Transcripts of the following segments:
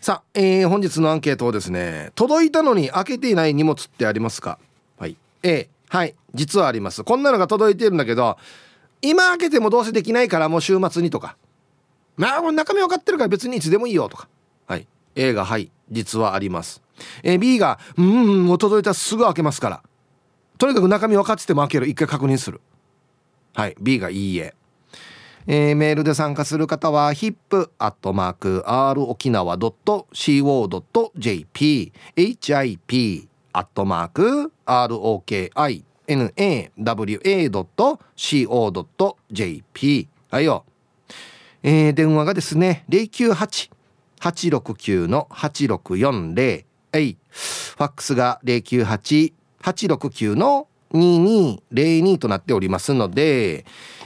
さあ、えー、本日のアンケートをですね届いたのに開けていない荷物ってありますか？はい。A はい。実はあります。こんなのが届いてるんだけど今開けてもどうせできないからもう週末にとか。まあ中身分かってるから別にいつでもいいよとか。はい。A がはい。実はあります、えー、B がうんもう届いたらすぐ開けますから。とにかく中身分かってても開ける。一回確認する。はい。B がいいええー、メールで参加する方は hip.r 沖縄 .co.jp hip アットマーク ROKINAWA.co.jp はいよ、えー、電話がですね098-869-8640はい。ファックスが098869-2202となっておりますので、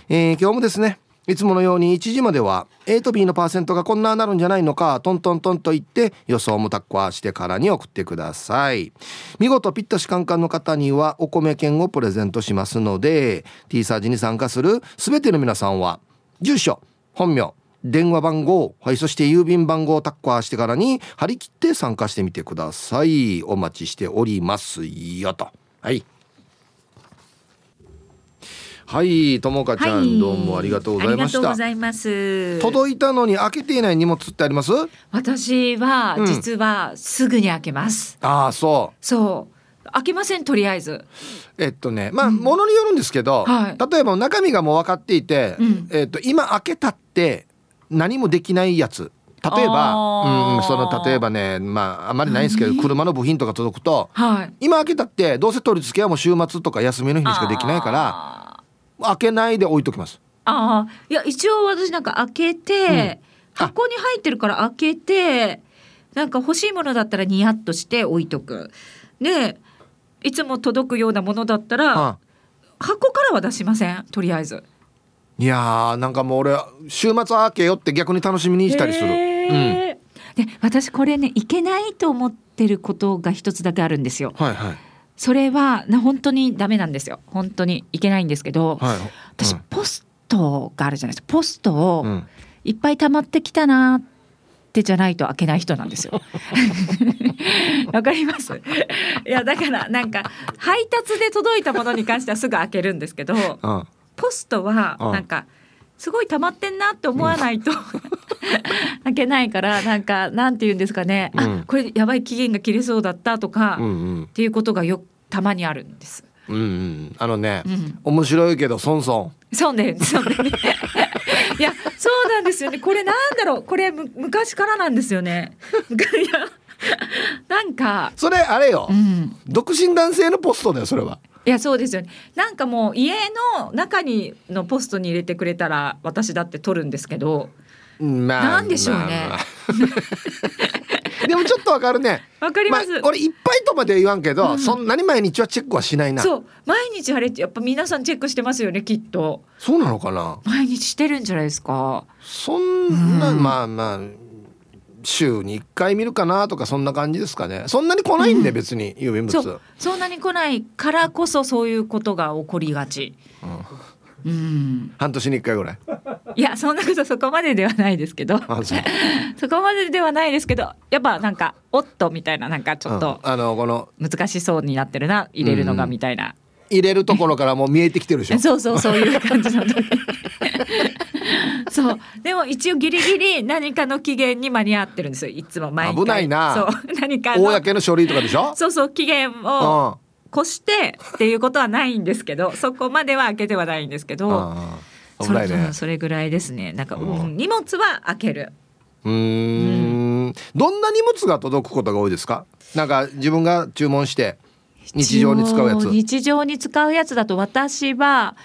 えー、今日もですねいつものように1時までは A と B のパーセントがこんななるんじゃないのかトントントンと言って予想もタッコアしてからに送ってください。見事ピッタシカンカンの方にはお米券をプレゼントしますので T サージに参加する全ての皆さんは住所本名電話番号、はい、そして郵便番号をタッコアしてからに張り切って参加してみてください。お待ちしておりますよと。はい。はいともかちゃん、はい、どうもありがとうございました。ありがとうございます。届いたのに開けていない荷物ってあります？私は実はすぐに開けます、うん、ああそう。そう。開けませんとりあえず。えっとねまあ、うん、ものによるんですけど、はい、例えば中身がもう分かっていて、うん、えっと今開けたって何もできないやつ。例えば、うん、その例えばねまああまりないんですけど車の部品とか届くと、はい、今開けたってどうせ取り付けはもう週末とか休みの日にしかできないから開けないで置いときます。ああいや一応私なんか開けて、うん、箱に入ってるから開けてなんか欲しいものだったらニヤッとして置いとく。でいつも届くようなものだったら、はあ、箱からは出しませんとりあえず。いやーなんかもう俺週末開けよって逆に楽しみにしたりする、うん、で私これねいけないと思ってることが一つだけあるんですよ。はいはいそれはな本当にダメなんですよ。本当にいけないんですけど、はい、私、ポストがあるじゃないですか。ポストをいっぱい溜まってきたなってじゃないと開けない人なんですよ。わかります？いやだからなんか配達で届いたものに関してはすぐ開けるんですけど、ポストはなんか。すごい溜まってんなって思わないと、うん、開けないからなんかなんて言うんですかね、うん、あこれやばい期限が切れそうだったとか、うんうん、っていうことがよたまにあるんです。うん、うん、あのね、うん、面白いけどそんそん。そうね、そうね。いや、そうなんですよね。これなんだろう、これむ昔からなんですよね。いや、なんか。それあれよ、うん、独身男性のポストだよ、それは。いやそうですよねなんかもう家の中にのポストに入れてくれたら私だって取るんですけど、まあ、なんでしょうね、まあまあ でもちょっとわかるね。わかります、まあ、俺いっぱいとまで言わんけど、うん、そんなに毎日はチェックはしないな。そう。毎日あれやっぱ皆さんチェックしてますよねきっと。そうなのかな？毎日してるんじゃないですか。そんな、うん、まあまあ週に1回見るかなとかそんな感じですかね。そんなに来ないんで、別に郵便物。そんなに来ないからこそそういうことが起こりがち、うん。うん、半年に一回ぐらい いやそんなことそこまでではないですけど。そこまでではないですけどやっぱなんかおっとみたいななんかちょっと、あのこの難しそうになってるな入れるのがみたいな、入れるところからもう見えてきてるでしょ。そうそうそういう感じの時そう。でも一応ギリギリ何かの期限に間に合ってるんですよいつも毎回。危ないな。そう。何か公の書類とかでしょ？そうそう期限を、越してっていうことはないんですけどそこまでは開けてはないんですけどそれね、それぐらいですね。なんか、うん、荷物は開ける。うん。どんな荷物が届くことが多いですか？なんか自分が注文して日常に使うやつ。日常に使うやつだと私は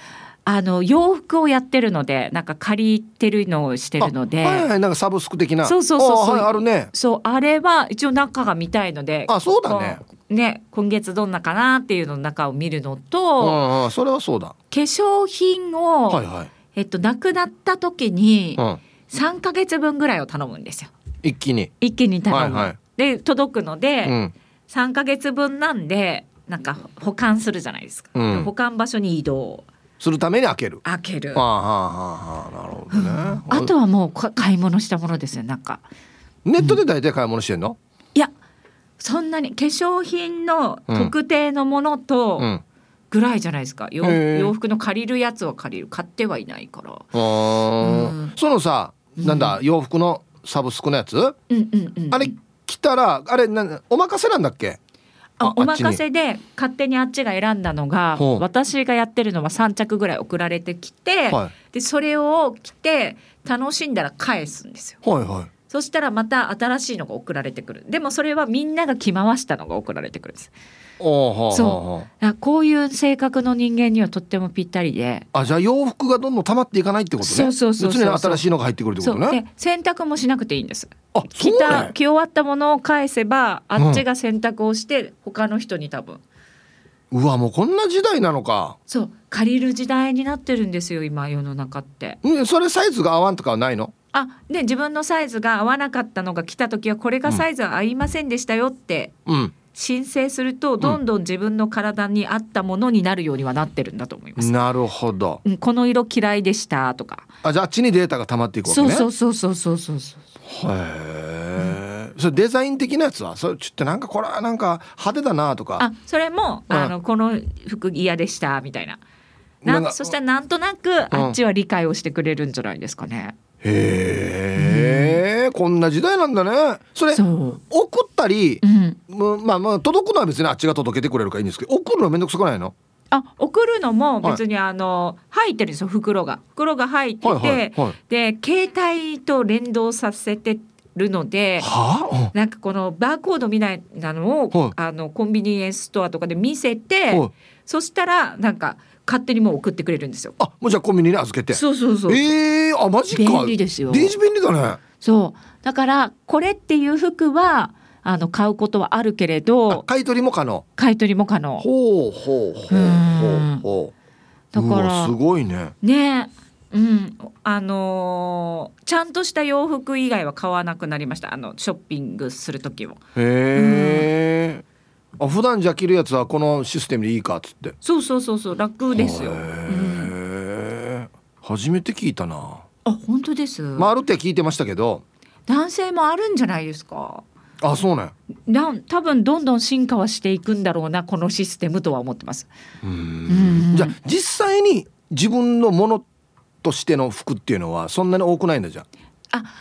あの洋服をやってるのでなんか借りてるのをしてるので。はいはいなんかサブスク的な。そうそうそうそう、はい、あるね。そうあれは一応中が見たいのであそうだね。ね今月どんなかなっていうの中を見るのと、うん、それはそうだ。化粧品を、はいはい、えっとなくなった時に3か月分ぐらいを頼むんですよ。一気に。一気に頼む、はいはい、で届くので、うん、3か月分なんでなんか保管するじゃないですか、うん、保管場所に移動。するために開ける。開ける。ああ、はあはあ、なるほどね、うん、あとはもう買い物したものですよなんか。ネットで大体買い物してんの、いやそんなに化粧品の特定のものとうんぐらいじゃないですか、洋服の借りるやつは借りる。買ってはいないから。うん。そのさなんだ、洋服のサブスクのやつ、うんうんうん。あれ来たらあれなお任せなんだっけ？あお任せで勝手にあっちが選んだのが私がやってるのは3着ぐらい送られてきて、はでそれを着て楽しんだら返すんですよ。いはいはいそしたらまた新しいのが送られてくる。でもそれはみんなが着回したのが送られてくるんです。そう。こういう性格の人間にはとってもぴったりで。ああじゃあ洋服がどんどん溜まっていかないってことね。そうそうそうそう常に新しいのが入ってくるってことね。で洗濯もしなくていいんです。あ着そうねた着終わったものを返せばあっちが洗濯をして他の人に多分。うわもうこんな時代なのか。そう。借りる時代になってるんですよ今世の中って。うんそれサイズが合わんとかはないの？あで自分のサイズが合わなかったのが来た時はこれがサイズは合いませんでしたよってうん申請するとどんどん自分の体に合ったものになるようにはなってるんだと思います。なるほどうん、この色嫌いでしたとか。あじゃああっちにデータが溜まっていくわけねそうそうそうそうそうそうそう。へえ、それデザイン的なやつは？それちょっとなんかこれはなんか派手だなとかあそれも、うんあのこの服嫌でしたみたいな。なんそしたらなんとなくあっちは理解をしてくれるんじゃないですかね。へえ、こんな時代なんだね。それ。送ったりう、ん。まあまあ届くのは別にあっちが届けてくれるからいいんですけど送るのはめんどくさくないの？あ送るのも別にあの、入ってるんですよ袋が。袋が入ってて、はいはいはい。で携帯と連動させてるのではなんかこのバーコードみたいなのを、はい。あのコンビニエンスストアとかで見せあ、て、はい。そしたらなんか勝手にもう送ってくれるんですよ。あもうじゃあコンビニに預けて。そうそうそう。ええあマジか。便利ですよ。デージ便利だね。そう。だからこれっていう服はあの買うことはあるけれあど買い取りも可能。買い取りも可能。ほうほうほうほう。ほうだからすごいね。ねうん、あのーちゃんとした洋服以外は買わなくなりました。あのショッピングする時も。へえ、あ普段じゃ着るやつはこのシステムでいいかっつって。そうそうそうそう楽ですよ、へうん、え、初めて聞いたな。あ本当です、まああるって聞いてましたけど。男性もあるんじゃないですか？あそうねなん多分どんどん進化はしていくんだろうなこのシステムとは思ってます。ううん。ん。じゃあ実際に自分のものとしての服っていうのはそんなに多くないんだじゃあ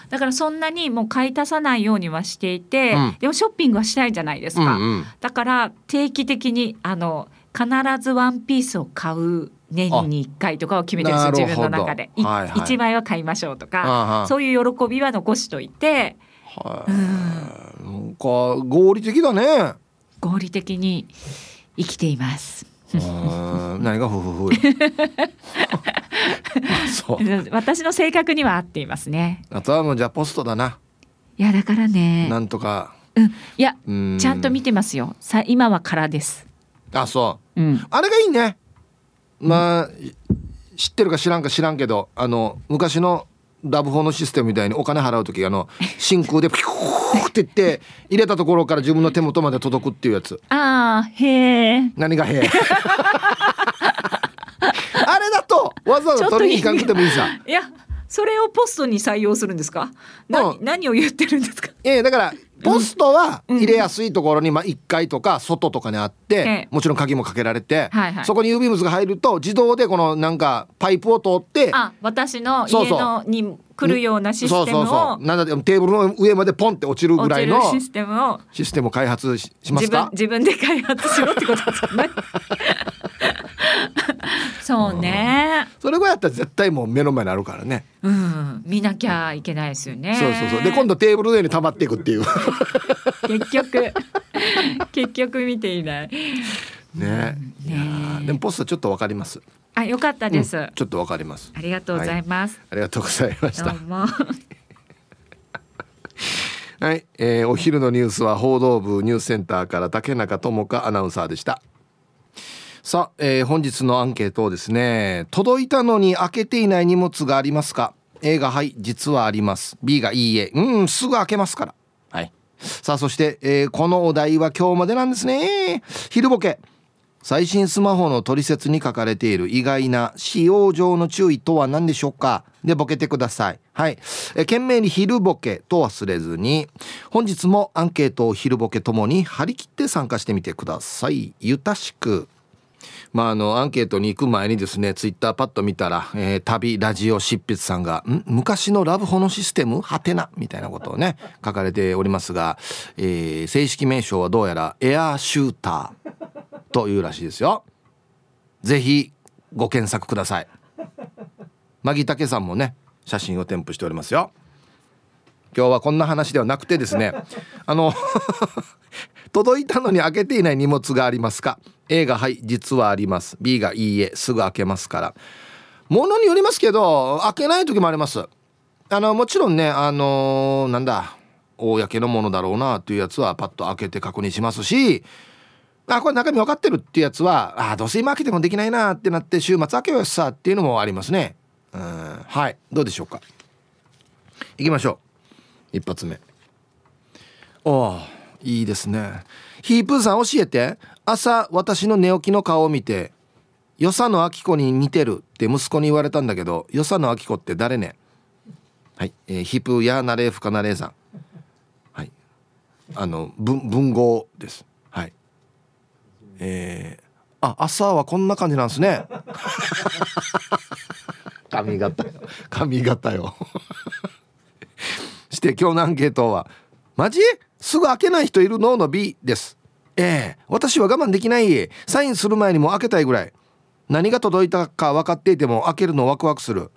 だからそんなにもう買い足さないようにはしていて、うん。でもショッピングはしたいじゃないですあ、か、うんうん、だから定期的にあの必ずワンピースを買う年に1回とかを決めてるんですよ自分の中で、いはいはい。1枚は買いましょうとかああ。そういう喜びは残しといて。はい。なんか合理的だね。合理的に生きています。うん何がふふふ そう。私の性格には合っていますね。あとはもうじゃあポストだな、いやだからね。なんとか。うん、いやうん。ちゃんと見てますよ。さ今は空です。あそう。うん、あれがいいね。まあ知ってるか知らんか知らんけどあの昔のラブホのシステムみたいにお金払う時あの真空でピューっていって入れたところから自分の手元まで届くっていうやつ。ああへえ何がへえ あれだとわざわざ取りに行かなくてもいいさ。いやそれをポストに採用するんですか？何,、うん何を言ってるんですか？ええだからポストは入れやすいところに、まあ、1階とか外とかにあって、ええ。もちろん鍵もかけられて、はいはい。そこに郵便物が入ると自動でこのなんかパイプを通ってあ私の家のに来るようなシステムを。そうそうそう。なんだテーブルの上までポンって落ちるぐ落らいのシステムを。システムを開発ししま自分すか自分で開発しろってことですよね。そうね。それぐらいやったら絶対もう目の前にあるからね。うん、見なきゃいけないですよね。そうそうそう。で今度テーブルの上に溜まっていくっていう。結局。結局見ていない。ね。いやねーでもポストちょっとわかります。あ、よかったです。うん。ちょっとわかります。ありがとうございます。ありがとうございました。どうも。はい、えーお昼のニュースは報道部ニュースセンターから竹中智香アナウンサーでしたさあ、えー本日のアンケートをですね届いたのに開けていない荷物がありますか？A がはい実はあります。B がいいえ。うんすぐ開けますから。はい。さあそして、えーこのお題は今日までなんですね。昼ボケ。最新スマホの取説に書かれている。意外な使用上の注意とは何でしょうか？でボケてください。はい。え懸命に昼ボケと忘れずに本日もアンケートを昼ボケともに張り切って参加してみてください。ゆたしく。まあ、あのアンケートに行く前にですねツイッターパッと見たら、えー、旅ラジオ執筆さんが「ん？昔のラブホのシステム？はてな」みたいなことをね 書かれておりますが、えー、正式名称はどうやらエアーシューターというらしいですよ。ぜひご検索ください。マギタケさんもね写真を添付しておりますよ。今日はこんな話ではなくてですねあの 届いたのに開けていない荷物がありますか？A がはい実はあります。B がいいえすぐ開けますから。ものによりますけど開けない時もあります。あのもちろんねあのー、なんだ公のものだろうなっていうやつはパッと開けて確認しますしあこれ中身分かってるっていうやつはあどうせ今開けてもできないなってなって週末開けようさっていうのもありますね。うんはい。どうでしょうか？いきましょう。一発目。おおいいですね。ヒープーさん教えて。朝私の寝起きの顔を見て「与謝野明子に似てる」って息子に言われたんだけど与謝野明子って誰ね？はい、えー、ヒープーやなれふかなれさん。はい。あの文文豪です。はい。えー、あ朝はこんな感じなんですね。髪型。髪型よ。して今日のアンケートは「マジ？すぐ開けない人いるの?」の B です。ええ。私は我慢できない。サインする前にも開けたいぐらい。何が届いたか分かっていても開けるのワクワクする。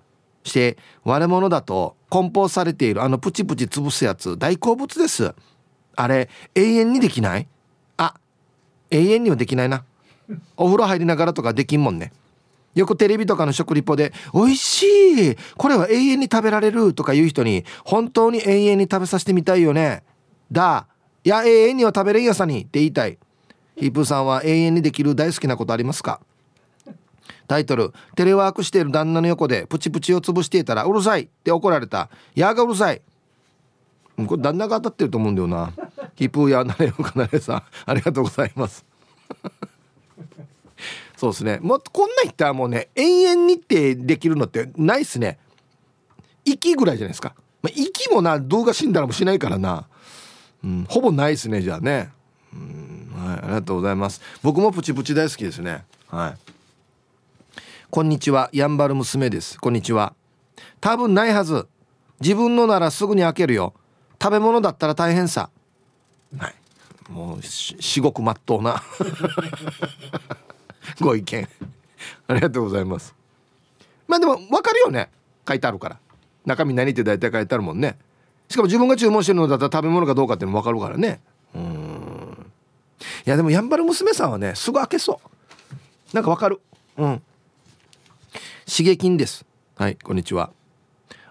して割れ物だと梱包されているあのプチプチ潰すやつ大好物です。あれ永遠にできない？あ永遠にはできないな。お風呂入りながらとかできんもんね。よくテレビとかの食リポで「美味しい！これは永遠に食べられる」とか言う人に本当に永遠に食べさせてみたいよね。だ。いや永遠には食べれんやさにって言いたい。ヒープーさんは永遠にできる大好きなことありますか？タイトル「テレワークしている旦那の横でプチプチを潰していたらうるさい」って怒られた「やがうるさい」これ旦那が当たってると思うんだよな。ヒープーやなれよかなれさんありがとうございます。そうですね。もうこんな言ったらもうね永遠にってできるのってないっすね。息ぐらいじゃないですか、まあ、息もな動画死んだらもしないからな、うん、ほぼないっすねじゃあね。うん。はいありがとうございます。僕もプチプチ大好きですね。はい。こんにちは。やんばる娘です。こんにちは。多分ないはず。自分のならすぐに開けるよ。食べ物だったら大変さ。はい。もう至極まっとうな。ご意見。ありがとうございます。まあでも分かるよね。書いてあるから。中身何って大体書いてあるもんね。しかも自分が注文してるのだったら食べ物かどうかってのも分かるからね。うん。いやでもやんばる娘さんはねすぐ開けそう。なんか分かる。うん。刺激です。はいこんにちは。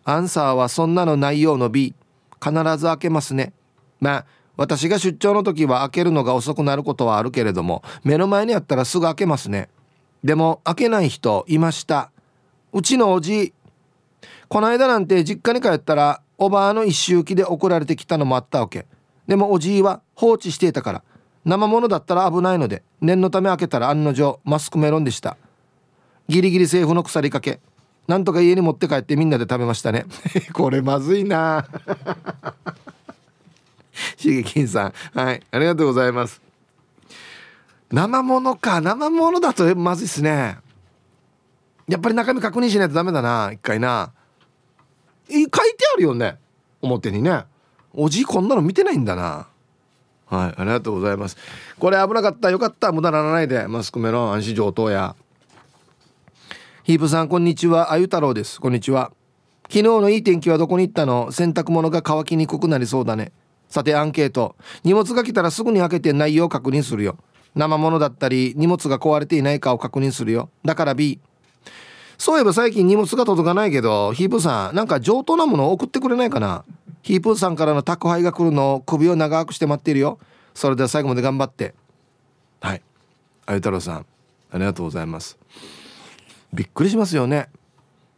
アンサーはそんなの内容の B 必ず開けますね。まあ私が出張の時は開けるのが遅くなることはあるけれども目の前にあったらすぐ開けますね。でも開けない人いました。うちのおじこの間なんて実家に帰ったらおばあの一周期で送られてきたのもあったわけ。でもおじいは放置していたから生物だったら危ないので念のため開けたら案の定マスクメロンでした。ギリギリセーフの腐りかけ。なんとか家に持って帰ってみんなで食べましたね。これまずいな。しげきんさん。はい。ありがとうございます。生ものか。生ものだとまずいっすね。やっぱり中身確認しないとダメだな。一回な。書いてあるよね。表にね。おじいこんなの見てないんだな。はいありがとうございます。これ危なかった。よかった。無駄ならないで。マスクメロン安心上等や。ヒープさんこんにちは。あゆ太郎です。こんにちは。昨日のいい天気はどこに行ったの？洗濯物が乾きにくくなりそうだね。さてアンケート。荷物が来たらすぐに開けて内容を確認するよ。生物だったり荷物が壊れていないかを確認するよ。だから B そういえば最近荷物が届かないけどヒープーさんなんか上等なものを送ってくれないかな？ヒープーさんからの宅配が来るのを首を長くして待っているよ。それでは最後まで頑張って。はい。あゆ太郎さんありがとうございます。びっくりしますよね。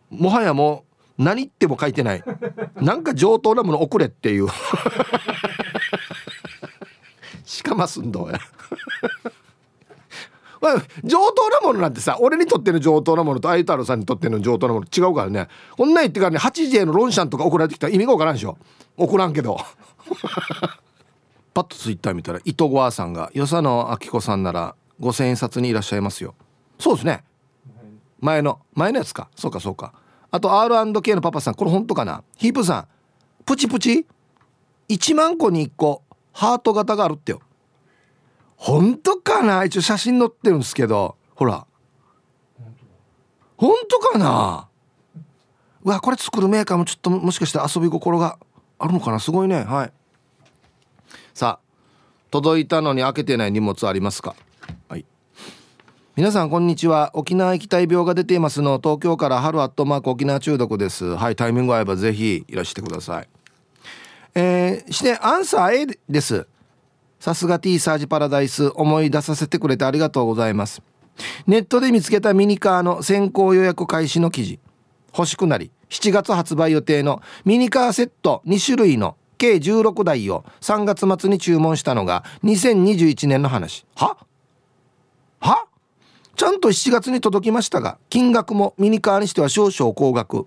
もはやもう何言っても書いてない。なんか上等なもの送れっていう。しかますんどうや、上等なものなんてさ俺にとっての上等なものと相太郎さんにとっての上等なもの違うからね。こんなん言ってからね8時へのロンシャンとか送られてきたら意味がわからんでしょ。送らんけど。パッとツイッター見たら糸川さんが与謝野明子さんなら5,000円札にいらっしゃいますよ。そうですね。前の前のやつか。そうかそうか。あと R&K のパパさんこれ本当かな？ヒープさんプチプチ？1万個に1個ハート型があるってよ本当かな？一応写真載ってるんですけど。ほら。本当かな？うわこれ作るメーカーもちょっともしかして遊び心があるのかな？すごいね。はい。さあ届いたのに開けてない荷物ありますか？はい。皆さんこんにちは。沖縄行きたい病が出ていますの。東京から春アットマーク沖縄中毒です。はいタイミング合えばぜひいらしてください。えー、してアンサー A です。さすが T サージパラダイス思い出させてくれてありがとうございます。ネットで見つけたミニカーの先行予約開始の記事。欲しくなり7月発売予定のミニカーセット2種類の計16台を3月末に注文したのが2021年の話。は？は？ちゃんと7月に届きましたが金額もミニカーにしては少々高額。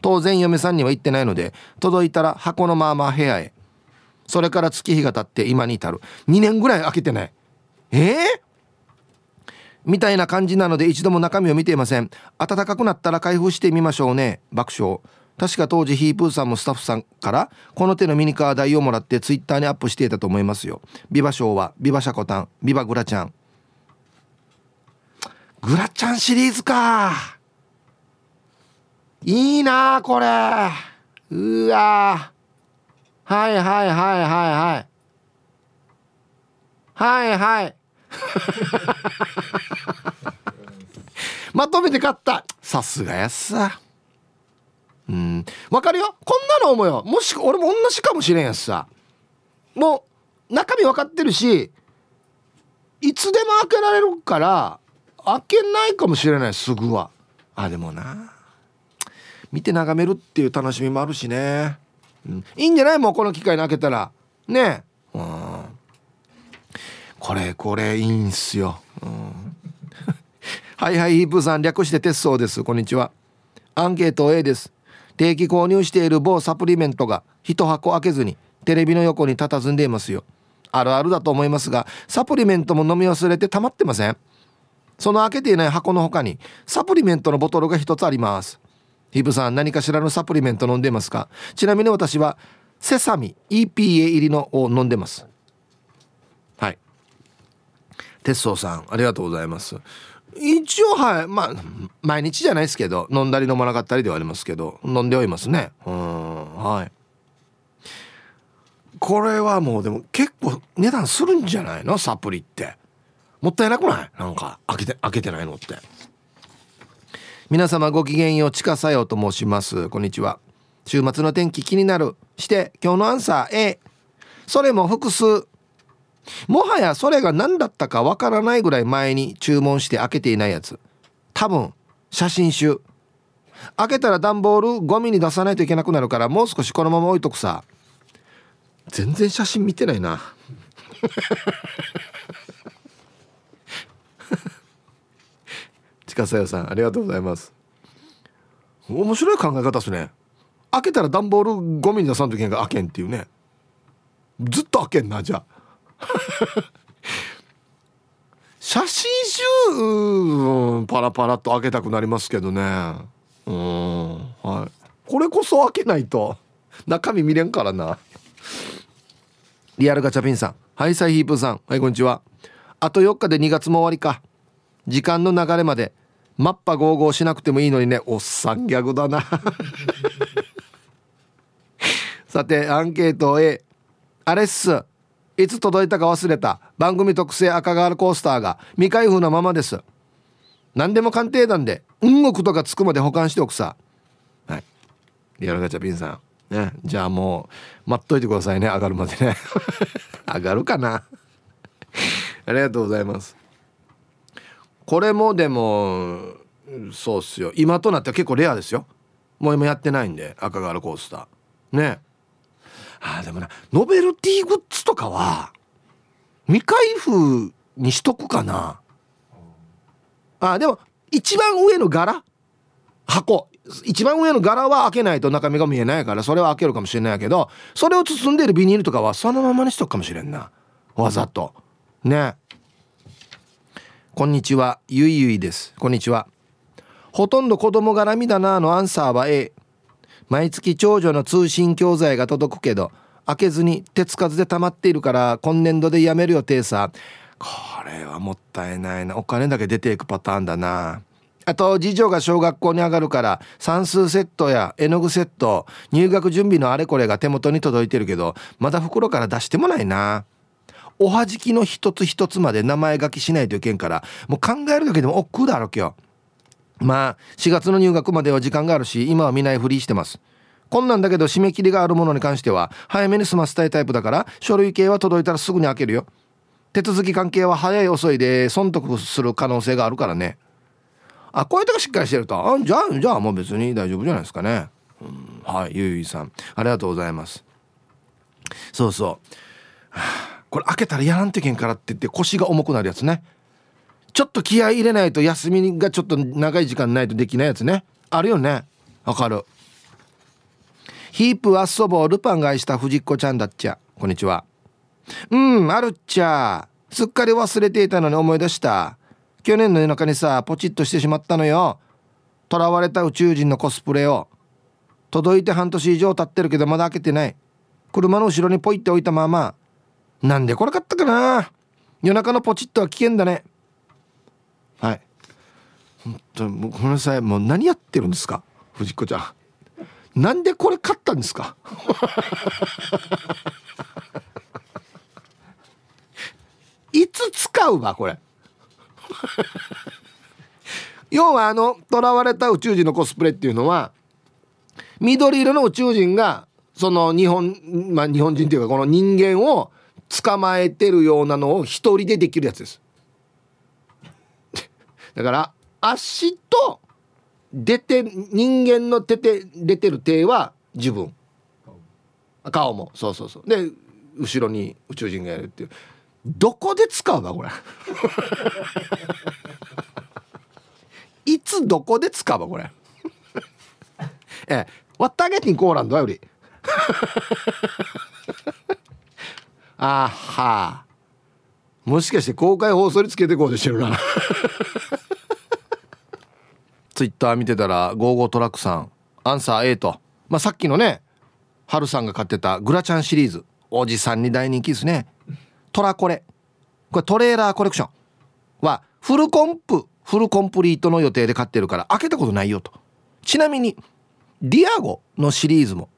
当然嫁さんには言ってないので届いたら箱のまま部屋へ。それから月日が経って今に至る。2年ぐらい空けてない。えー、みたいな感じなので一度も中身を見ていません。暖かくなったら開封してみましょうね。爆笑。確か当時ヒープーさんもスタッフさんからこの手のミニカー代をもらってツイッターにアップしていたと思いますよ。ビバショーはビバシャコタンビバグラちゃんグラちゃんシリーズか。いいなこれ。うわ。はいはいはいはいはい。はいはい。まとめて買った。さすがやさ。うん。わかるよ。こんなの思うよ。もし俺も同じかもしれんやつさ。もう中身分かってるしいつでも開けられるから開けないかもしれないすぐは。あでもな。見て眺めるっていう楽しみもあるしねうん、いいんじゃない？もうこの機会に開けたら。ねえ。うん。これこれいいんすよ、うん、はいはいヒープさん略して鉄道です。こんにちは。アンケート A です。定期購入している某サプリメントが一箱開けずにテレビの横に佇んでいますよ。あるあるだと思いますがサプリメントも飲み忘れて溜まってません。その開けていない箱の他にサプリメントのボトルが一つあります。ヒブさん何かしらのサプリメント飲んでますか？ちなみに私はセサミ EPA 入りのを飲んでます。はい。鉄道さんありがとうございます。一応はいまあ毎日じゃないですけど飲んだり飲まなかったりではありますけど飲んではいますね。うんはい。これはもうでも結構値段するんじゃないの？サプリって。もったいなくない？なんか開けて開けてないのって。皆様ごきげんようちかさよと申します。こんにちは。週末の天気気になる。して今日のアンサー A それも複数。もはやそれが何だったかわからないぐらい前に注文して開けていないやつ。多分写真集。開けたら段ボールゴミに出さないといけなくなるからもう少しこのまま置いとくさ。全然写真見てないな。近さよさんありがとうございます。面白い考え方ですね。開けたら段ボールゴミに出さんといけんが開けんっていうね。ずっと開けんなじゃあ。写真集パラパラと開けたくなりますけどね。うんはい。これこそ開けないと中身見れんからな。リアルガチャピンさん。ハイサイヒープさん。はいこんにちは。あと4日で2月も終わりか。時間の流れまでマッパゴーゴーしなくてもいいのにね。おっさんギャグだな。さてアンケート A あれっすいつ届いたか忘れた。番組特製赤ガールコースターが未開封のままです。何でも鑑定団で運億とかつくまで保管しておくさ。はい。リアルガチャピンさん。ね。じゃあもう待っといてくださいね。上がるまでね。上がるかな。ありがとうございますこれもでもそうっすよ。今となっては結構レアですよ。もう今やってないんで赤ガールコースター。ね。あでもなノベルティグッズとかは未開封にしとくかな。あでも一番上の柄？箱。一番上の柄は開けないと中身が見えないからそれは開けるかもしれないけどそれを包んでるビニールとかはそのままにしとくかもしれんな。わざと。ね。こんにちは。ゆいゆいです。こんにちは。ほとんど子供絡みだなのアンサーは A 毎月長女の通信教材が届くけど開けずに手つかずで溜まっているから今年度でやめる予定さこれはもったいないな。お金だけ出ていくパターンだな。あと次女が小学校に上がるから算数セットや絵の具セット入学準備のあれこれが手元に届いてるけどまだ袋から出してもないな。おはじきの一つ一つまで名前書きしないといけんからもう考えるだけでも億劫だろ今日。まあ4月の入学までは時間があるし今は見ないふりしてます。こんなんだけど締め切りがあるものに関しては早めに済ませたいタイプだから書類系は届いたらすぐに開けるよ。手続き関係は早い遅いで損得する可能性があるからね。あこういうとこしっかりしてると。あじゃあじゃあもう別に大丈夫じゃないですかね、うん、はいゆいゆいさん。ありがとうございます。そうそう、はあ、これ開けたらやらんといけんからって言って腰が重くなるやつね。ちょっと気合い入れないと休みがちょっと長い時間ないとできないやつね。あるよね。わかる。ヒープはそぼルパンが愛した藤子ちゃんだっちゃ。こんにちは。うんあるっちゃ。すっかり忘れていたのに思い出した。去年の夜中にさポチッとしてしまったのよ。囚われた宇宙人のコスプレを。届いて半年以上経ってるけどまだ開けてない。車の後ろにポイって置いたまま。なんでこれ買ったかな？夜中のポチッとは危険だね。はい。本当ごめんなさいもう何やってるんですか？藤子ちゃん。なんでこれ買ったんですか？いつ使うわこれ？要はあの囚われた宇宙人のコスプレっていうのは緑色の宇宙人がその日本まあ日本人っていうかこの人間を捕まえてるようなのを一人でできるやつです。だから足と出て人間の手で出てる手は自分。顔。も。そうそうそう。で後ろに宇宙人がやるっていう。どこで使うわこれ。いつどこで使うわこれ。ええ。わったげてんコーランドよりあは。もしかして公開放送につけてこうとしてるな。ツイッター見てたらゴーゴートラックさんアンサー A と、まあ、さっきのねハルさんが買ってたグラチャンシリーズ。おじさんに大人気ですね。トラコレ。これトレーラーコレクション。はフルコンプ。フルコンプリートの予定で買ってるから開けたことないよと。ちなみにディアゴのシリーズも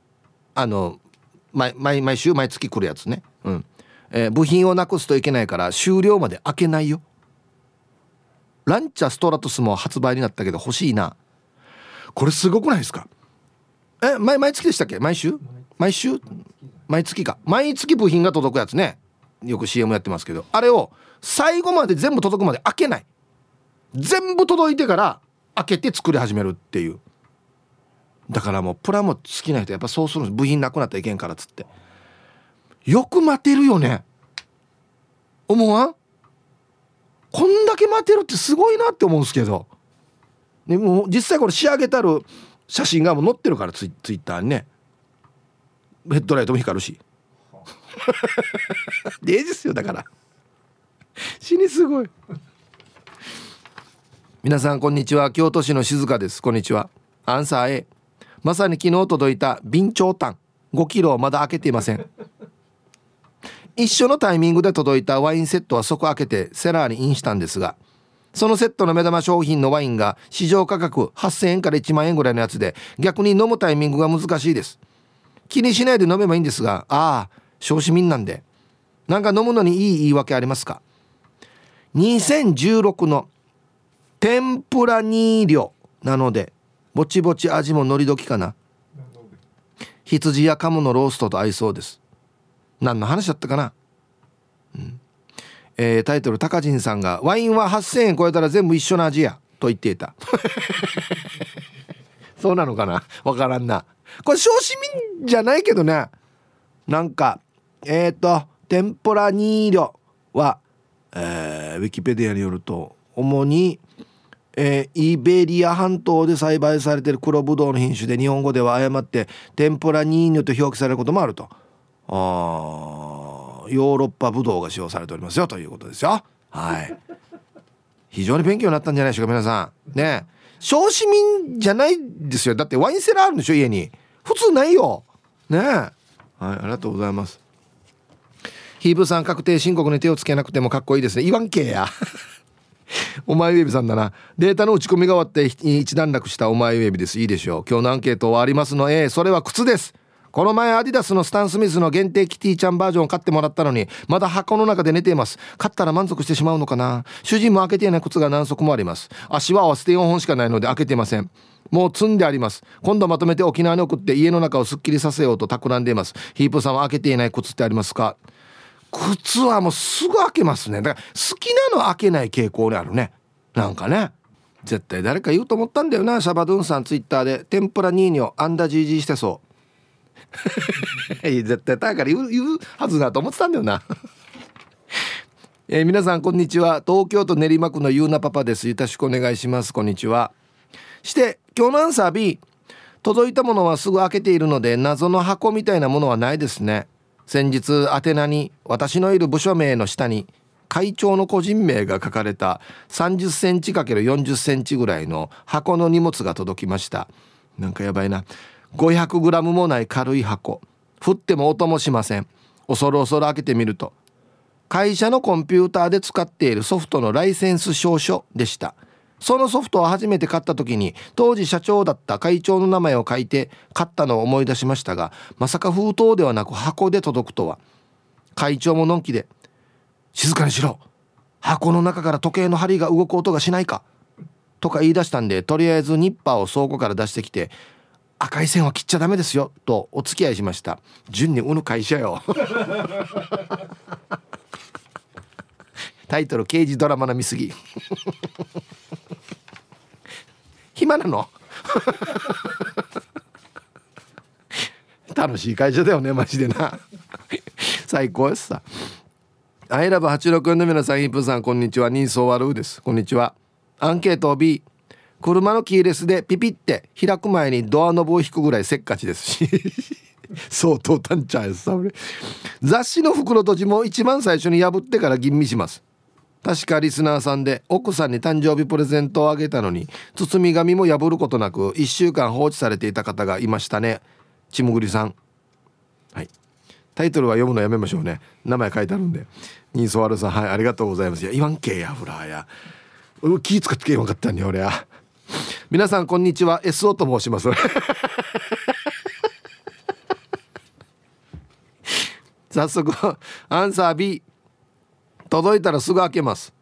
あの毎毎週毎月来るやつね。うん、えー、部品をなくすといけないから終了まで開けないよ。ランチャーストラトスも発売になったけど欲しいな。これすごくないですか？え毎毎月でしたっけ？毎週？毎週？毎月か。毎月部品が届くやつね。よく CM やってますけど。あれを最後まで全部届くまで開けない。全部届いてから開けて作り始めるっていう。だからもうプラも好きな人やっぱそうする部品なくなったらいけんからっつって。よく待てるよね。思わん？こんだけ待てるってすごいなって思うんですけど。でも実際これ仕上げたる写真がもう載ってるからツイツイッターにね。ヘッドライトも光るし。デージっすよだから。死にすごい。皆さんこんにちは。京都市の静香です。こんにちは。アンサー A まさに昨日届いた備長炭。5キロまだ開けていません。一緒のタイミングで届いたワインセットは即開けてセラーにインしたんですがそのセットの目玉商品のワインが市場価格8000円から1万円ぐらいのやつで逆に飲むタイミングが難しいです。気にしないで飲めばいいんですがああ小市民なんで。なんか飲むのにいい言い訳ありますか？2016の天ぷらニーリョなのでぼちぼち味ものりどきかな。羊や鴨のローストと合いそうです。何の話だったかな、うん。えー、タイトル高人さんが「ワインは8,000円超えたら全部一緒の味や」と言っていた。そうなのかな？わからんな。これ小市民じゃないけどね。なんかえっ、ー、とテンプラニーリョは、えー、ウィキペディアによると主にえー、イベリア半島で栽培されてる黒ブドウの品種で日本語では誤ってテンプラニーニョと表記されることもあると。ヨーロッパブドウが使用されておりますよということですよ。はい。非常に勉強になったんじゃないでしょうか皆さん。ね。小市民じゃないですよ。だってワインセラーあるんでしょ家に。普通ないよ。ね。はいありがとうございます。ヒーブさん確定申告に手をつけなくてもかっこいいですね。言わんけや。お前ウェビさんだな。データの打ち込みが終わって一段落したお前ウェビです。いいでしょう。今日のアンケートはありますの。A それは靴です。この前アディダスのスタン・スミスの限定キティちゃんバージョンを買ってもらったのにまだ箱の中で寝ています。買ったら満足してしまうのかな？主人も開けていない靴が何足もあります。足は合わせて4本しかないので開けていません。もう積んであります。今度まとめて沖縄に送って家の中をすっきりさせようと企んでいます。ヒープさんは開けていない靴ってありますか？靴はもうすぐ開けますね。だから好きなの開けない傾向にあるね。なんかね。絶対誰か言うと思ったんだよな。シャバドゥンさんツイッターで。天ぷらニーニョアンダジージーしてそう。絶対だから言う言うはずだと思ってたんだよな。えー、皆さんこんにちは。東京都練馬区のゆうなパパです。よろしくお願いします。こんにちは。して今日のアンサー B 届いたものはすぐ開けているので謎の箱みたいなものはないですね。先日宛名に私のいる部署名の下に会長の個人名が書かれた30センチ ×40 センチぐらいの箱の荷物が届きました。なんかやばいな。500g もない軽い箱。振っても音もしません。恐る恐る開けてみると。会社のコンピューターで使っているソフトのライセンス証書でした。そのソフトを初めて買った時に当時社長だった会長の名前を書いて買ったのを思い出しましたがまさか封筒ではなく箱で届くとは。会長ものんきで「静かにしろ。箱の中から時計の針が動く音がしないか」とか言い出したんでとりあえずニッパーを倉庫から出してきて赤い線は切っちゃダメですよとお付き合いしました。順にうぬ会社よ。タイトル刑事ドラマの見過ぎ。暇なの？楽しい会社だよねマジでな。最高ですさ。アイラブ864の皆さんイープさんこんにちは。人相悪うです。こんにちは。アンケート B 車のキーレスでピピって開く前にドアノブを引くぐらいせっかちですし。相当単ちゃうやさ俺。雑誌の袋閉じも一番最初に破ってから吟味します。確かリスナーさんで奥さんに誕生日プレゼントをあげたのに包み紙も破ることなく1週間放置されていた方がいましたね。ちむぐりさん。はい。タイトルは読むのやめましょうね。名前書いてあるんで。ニーソワルさんはいありがとうございます。いや言わんけやフラーや。気使ってけよかったんね俺や皆さんこんにちは。SO と申します。早速アンサー B 届いたらすぐ開けます。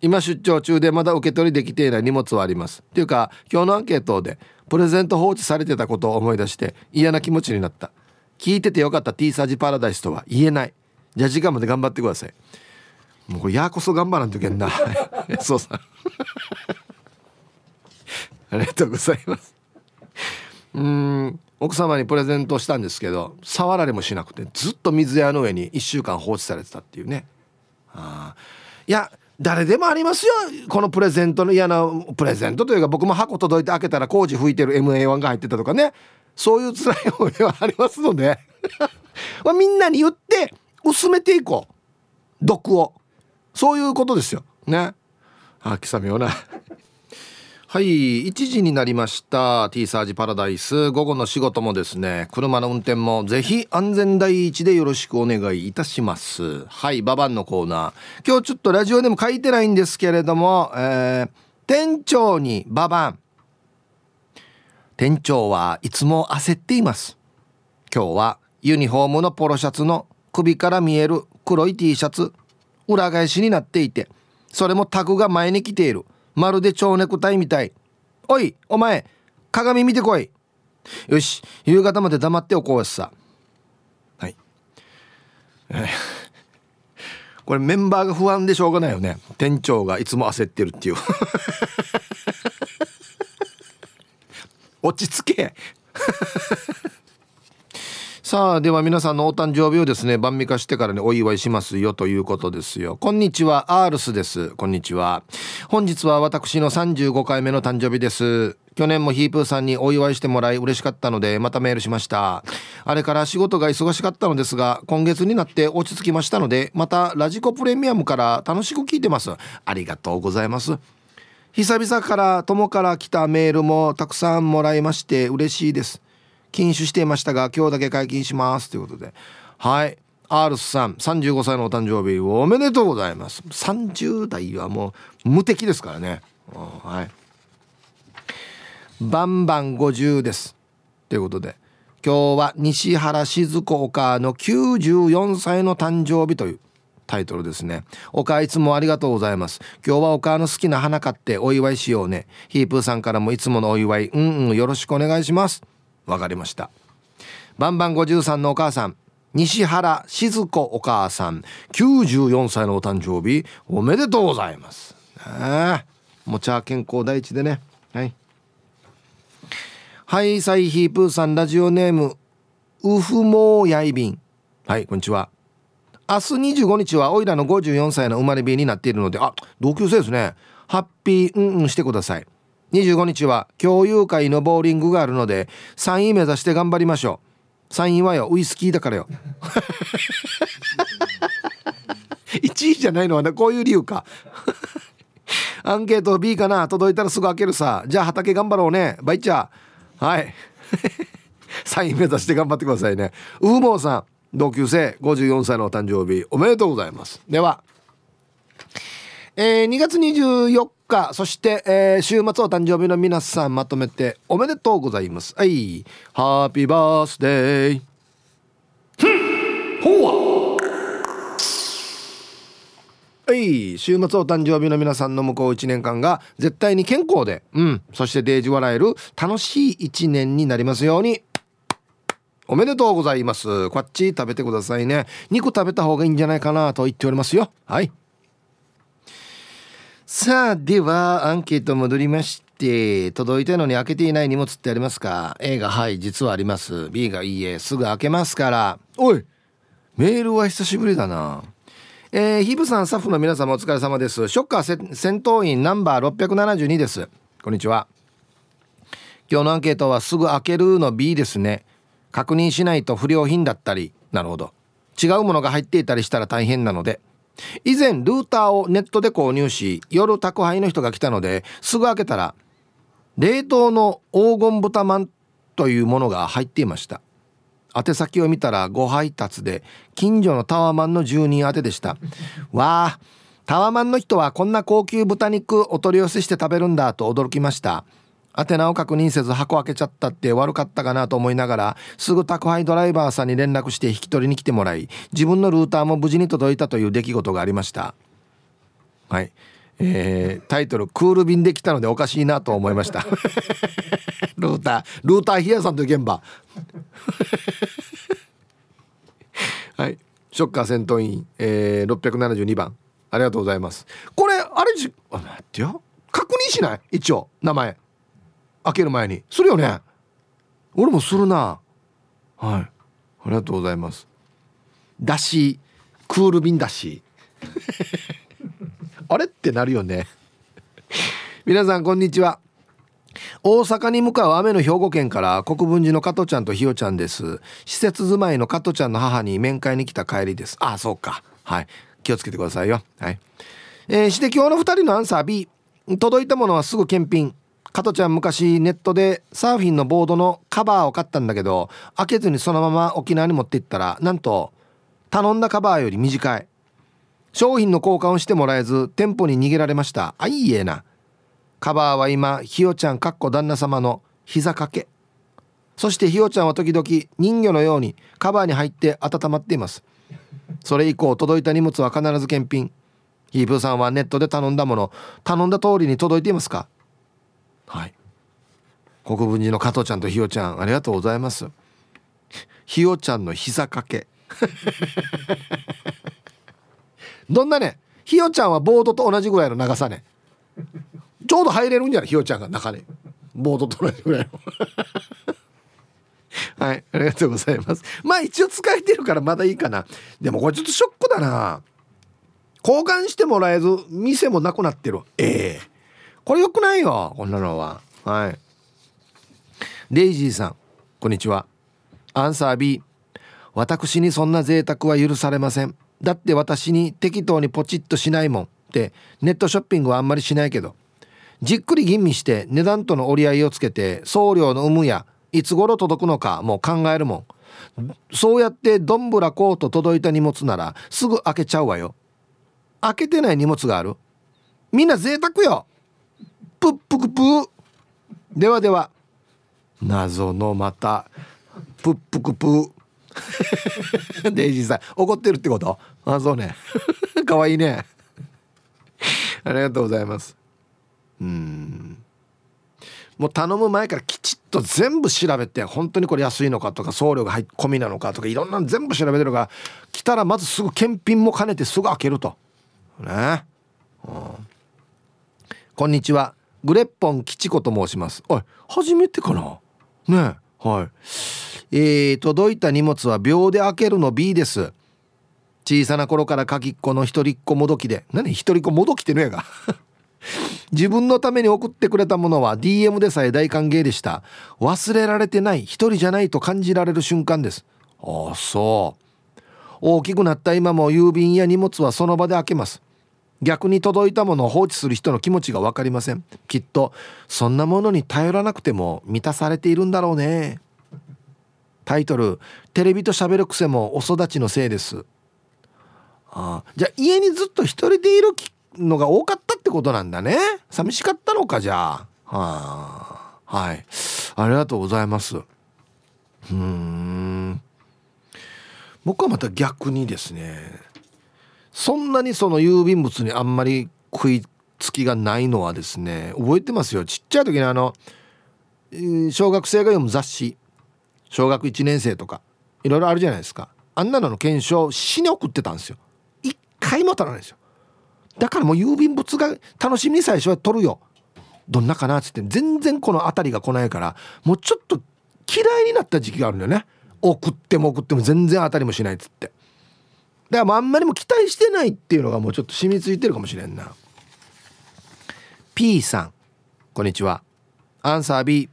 今出張中でまだ受け取りできていない荷物はあります。っていうか今日のアンケートでプレゼント放置されてたことを思い出して嫌な気持ちになった。聞いててよかった。T サージパラダイスとは言えない。じゃあ時間まで頑張ってください。もうこれやこそ頑張らんといけんな。そうさありがとうございます。うん奥様にプレゼントしたんですけど触られもしなくてずっと水屋の上に1週間放置されてたっていうね。あいや誰でもありますよこのプレゼントの嫌なプレゼントというか僕も箱届いて開けたら工事吹いてる MA1 が入ってたとかね。そういう辛い思いはありますので。みんなに言って薄めていこう。毒を。そういうことですよ。ね。あきさみよな。はい1時になりました。T サージパラダイス。午後の仕事もですね車の運転もぜひ安全第一でよろしくお願いいたします。はいババンのコーナー。今日ちょっとラジオでも書いてないんですけれども、えー、店長にババン。店長はいつも焦っています。今日はユニフォームのポロシャツの首から見える黒い T シャツ裏返しになっていてそれもタグが前に来ている。まるで蝶ネクタイみたい。おいお前鏡見てこい。よし夕方まで黙っておこうやさ。はい。これメンバーが不安でしょうがないよね。店長がいつも焦ってるっていう。落ち着け。さあでは皆さんのお誕生日をですね晩味化してからねお祝いしますよということですよ。こんにちはアールスです。こんにちは。本日は私の35回目の誕生日です。去年もヒープーさんにお祝いしてもらい嬉しかったのでまたメールしました。あれから仕事が忙しかったのですが今月になって落ち着きましたのでまたラジコプレミアムから楽しく聞いてます。ありがとうございます。久々から友から来たメールもたくさんもらいまして嬉しいです。禁酒していましたが今日だけ解禁しますということではいアールスさん35歳のお誕生日おめでとうございます30代はもう無敵ですからねはいバンバン50ですということで今日は西原静子お母の94歳の誕生日というタイトルですね。お母いつもありがとうございます。今日はお母の好きな花買ってお祝いしようね。ヒープーさんからもいつものお祝い、うんうんよろしくお願いします。わかりました。バンバン53のお母さん。西原静子お母さん。94歳のお誕生日。おめでとうございます。あもちゃ健康第一でね。はい。はいサイヒープーさんラジオネーム。ウフモーヤイビンはいこんにちは。明日25日はおいらの54歳の生まれ日になっているので。あ同級生ですね。ハッピーうんうんしてください。25日は共有会のボーリングがあるので3位目指して頑張りましょう。3位はよウイスキーだからよ。1位じゃないのはねこういう理由か。アンケート B かな届いたらすぐ開けるさ。じゃあ畑頑張ろうね。バイチャー。はい。3位目指して頑張ってくださいね。ウフモーさん同級生54歳のお誕生日おめでとうございます。では。えー、2月24日そして、えー、週末お誕生日の皆さんまとめておめでとうございます。はい。ハッピーバースデーほうは。い。週末お誕生日の皆さんの向こう1年間が絶対に健康でうん。そしてデージ笑える楽しい1年になりますように。おめでとうございます。こっち食べてくださいね。肉食べた方がいいんじゃないかなと言っておりますよ。はいさあではアンケート戻りまして届いたのに開けていない荷物ってありますか？A がはい実はあります。B がいいえすぐ開けますから。おい。メールは久しぶりだな。えー、ヒブさんスタッフの皆様お疲れ様です。ショッカー戦闘員ナンバー672です。こんにちは。今日のアンケートはすぐ開けるの B ですね。確認しないと不良品だったり。なるほど。違うものが入っていたりしたら大変なので以前ルーターをネットで購入し夜宅配の人が来たのですぐ開けたら冷凍の黄金豚まんというものが入っていました。宛先を見たらご配達で近所のタワマンの住人宛てでした。わあタワマンの人はこんな高級豚肉お取り寄せして食べるんだと驚きました。宛名を確認せず箱開けちゃったって悪かったかなと思いながらすぐ宅配ドライバーさんに連絡して引き取りに来てもらい自分のルーターも無事に届いたという出来事がありました。はい。えー、タイトル「クール便で来たのでおかしいなと思いました。ルータールーターヒアさんという現場はい。ショッカー戦闘員、えー、672番。ありがとうございます。これあれじあ待ってよ。確認しない？一応名前。開ける前に。するよね。俺もするな。はい。ありがとうございます。だしクール便だし あれってなるよね。皆さんこんにちは。大阪に向かう雨の兵庫県から国分寺の加トちゃんとひよちゃんです。施設住まいの加トちゃんの母に面会に来た帰りです。ああそうか。はい。気をつけてくださいよ。はい。えー、して今日の2人のアンサー B 届いたものはすぐ検品。加トちゃん昔ネットでサーフィンのボードのカバーを買ったんだけど開けずにそのまま沖縄に持って行ったらなんと頼んだカバーより短い。商品の交換をしてもらえず店舗に逃げられました。あいいえな。カバーは今ひよちゃんかっこ旦那様の膝掛け。そしてひよちゃんは時々人魚のようにカバーに入って温まっています。それ以降届いた荷物は必ず検品。ヒープーさんはネットで頼んだもの。頼んだ通りに届いていますか？はい。国分寺の加藤ちゃんとひよちゃんありがとうございます。ひよちゃんの膝掛け。どんなね？ひよちゃんはボードと同じぐらいの長さね。ちょうど入れるんじゃない？ひよちゃんが中にボードと同じぐらいの。はいありがとうございます。まあ一応使えてるからまだいいかな。でもこれちょっとショックだな。交換してもらえず店もなくなってる。ええ。ー、これよくないよこんなのは。はい。デイジーさんこんにちは。アンサー B 私にそんな贅沢は許されません。だって私に適当にポチッとしないもんってネットショッピングはあんまりしないけど。じっくり吟味して値段との折り合いをつけて送料の有無やいつ頃届くのかもう考えるもん。そうやってどんぶらこうと届いた荷物ならすぐ開けちゃうわよ。開けてない荷物がある。みんな贅沢よ。プップクプー。ではでは。謎のまた。プップクプー。デイジーさん怒ってるってこと？あそうね。かわいいね。ありがとうございます。うん。もう頼む前からきちっと全部調べて本当にこれ安いのかとか送料が入っ込みなのかとかいろんなの全部調べてるから来たらまずすぐ検品も兼ねてすぐ開けると。ね、うん、こんにちは。グレッポン吉子と申します。おい初めてかな？ねはい。えー、届いた荷物は秒で開けるの B です。小さな頃から鍵っ子の一人っ子もどきで。何？一人っ子もどきってのやが自分のために送ってくれたものは DM でさえ大歓迎でした。忘れられてない一人じゃないと感じられる瞬間です。ああそう。大きくなった今も郵便や荷物はその場で開けます。逆に届いたものを放置する人の気持ちが分かりません。きっとそんなものに頼らなくても満たされているんだろうね。タイトル「テレビと喋る癖もお育ちのせいです」あじゃあ家にずっと一人でいるのが多かったってことなんだね。寂しかったのかじゃあ。ははい。ありがとうございます。うん。僕はまた逆にですねそんなにその郵便物にあんまり食いつきがないのはですね覚えてますよ。ちっちゃい時にあの小学生が読む雑誌。小学1年生とか。いろいろあるじゃないですか。あんなのの検証しに送ってたんですよ。一回も取らないですよ。だからもう郵便物が楽しみに最初は取るよ。どんなかなっつって。全然この辺りが来ないからもうちょっと嫌いになった時期があるんだよね。送っても送っても全然当たりもしないっつって。だからもあんまりも期待してないっていうのがもうちょっと染みついてるかもしれんな。P さん。こんにちは。アンサー B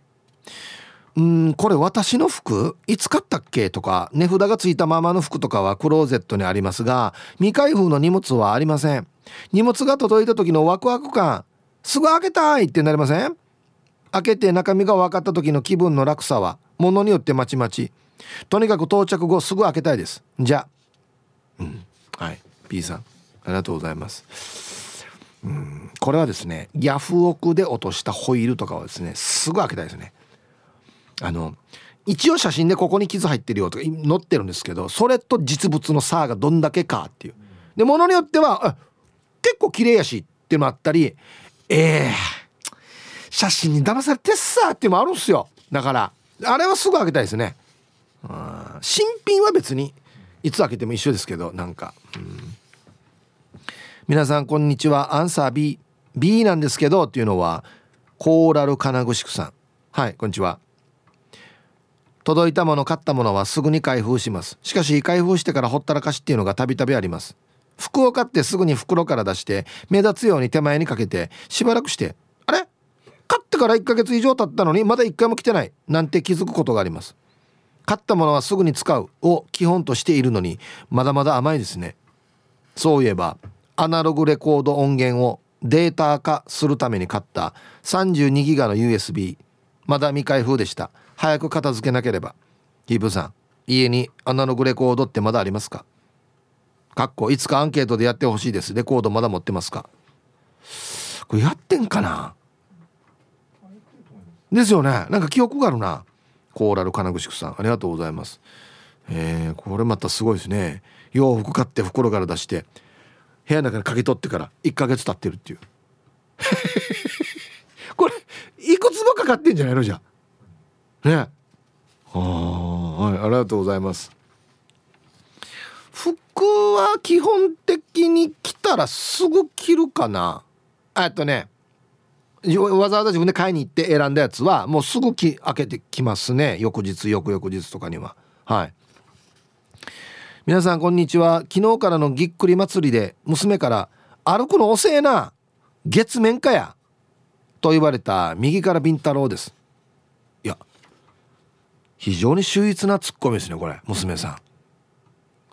うんこれ私の服いつ買ったっけとか値札がついたままの服とかはクローゼットにありますが未開封の荷物はありません。荷物が届いた時のワクワク感すぐ開けたいってなりません？開けて中身が分かった時の気分の楽さはものによってまちまち。とにかく到着後すぐ開けたいです。じゃあうん。はい。P さんありがとうございます。うん。これはですねヤフオクで落としたホイールとかはですねすぐ開けたいですね。あの一応写真でここに傷入ってるよとか載ってるんですけどそれと実物の差がどんだけかっていう。でものによっては結構綺麗やしっていうのもあったりえー、写真に騙されてっさっていうのもあるんすよ。だからあれはすぐ開けたいですね。新品は別にいつ開けても一緒ですけどなんか、うん、皆さんこんにちは。アンサー B B なんですけどっていうのはコーラル金具宿さん。はいこんにちは。届いたもの買ったものはすぐに開封します。しかし開封してからほったらかしっていうのがたびたびあります。服を買ってすぐに袋から出して目立つように手前にかけてしばらくしてあれ？買ってから1ヶ月以上経ったのにまだ1回も来てない。なんて気づくことがあります。買ったものはすぐに使うを基本としているのにまだまだ甘いですね。そういえばアナログレコード音源をデータ化するために買った32ギガの USB まだ未開封でした。早く片付けなければ。ヒープさん家にアナログレコードってまだありますか？かっこいつかアンケートでやってほしいです。レコードまだ持ってますか？これやってんかな？ですよね。なんか記憶があるな。コーラル金具宿さんありがとうございます。えー、これまたすごいですね。洋服買って袋から出して部屋の中にかけ取ってから1ヶ月経ってるっていう。これいくつもかかってんじゃないのじゃ。ね。はいありがとうございます。服は基本的に着たらすぐ着るかな。えっとねわざわざ自分で買いに行って選んだやつはもうすぐき開けてきますね。翌日翌々日とかには。はい。皆さんこんにちは。昨日からのぎっくり祭りで娘から「歩くの遅えな月面かや」と言われた右からビンタロウです。いや非常に秀逸なツッコミですねこれ娘さん。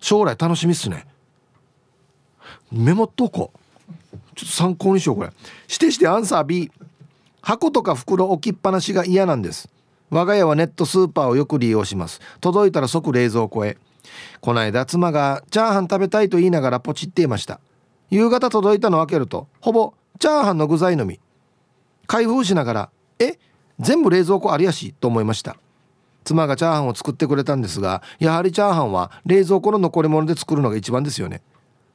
将来楽しみっすね。メモっとこう。ちょっと参考にしようこれ。してしてアンサー B 箱とか袋置きっぱなしが嫌なんです。我が家はネットスーパーをよく利用します。届いたら即冷蔵庫へ。こないだ妻がチャーハン食べたいと言いながらポチっていました。夕方届いたのを開けるとほぼチャーハンの具材のみ。開封しながらえ？全部冷蔵庫ありやしと思いました。妻がチャーハンを作ってくれたんですがやはりチャーハンは冷蔵庫の残り物で作るのが一番ですよね。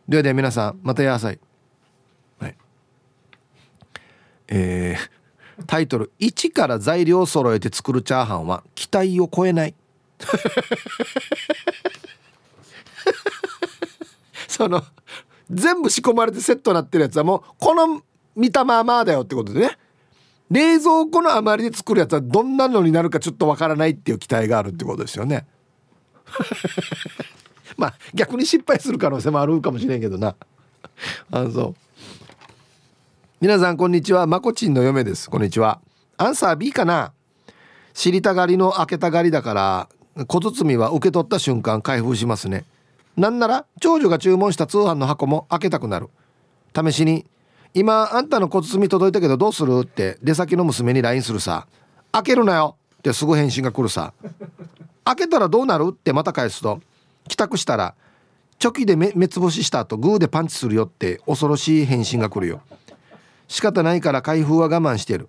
ではでは皆さんまたやさいはい。えー、タイトル「一から材料揃えて作るチャーハンは期待を超えない」その全部仕込まれてセットになってるやつはもうこの見たままだよってことでね。冷蔵庫の余りで作るやつはどんなのになるかちょっとわからないっていう期待があるってことですよね。まあ逆に失敗する可能性もあるかもしれんけどな。あそう。皆さんこんにちは。まこちんの嫁です。こんにちは。アンサー B かな？知りたがりの開けたがりだから小包は受け取った瞬間開封しますね。なんなら長女が注文した通販の箱も開けたくなる。試しに「今あんたの小包届いたけどどうする?」って出先の娘に LINE するさ「開けるなよ」ってすぐ返信が来るさ「開けたらどうなる?」ってまた返すと帰宅したらチョキで目つぶしした後グーでパンチするよって恐ろしい返信が来るよ。仕方ないから開封は我慢してる。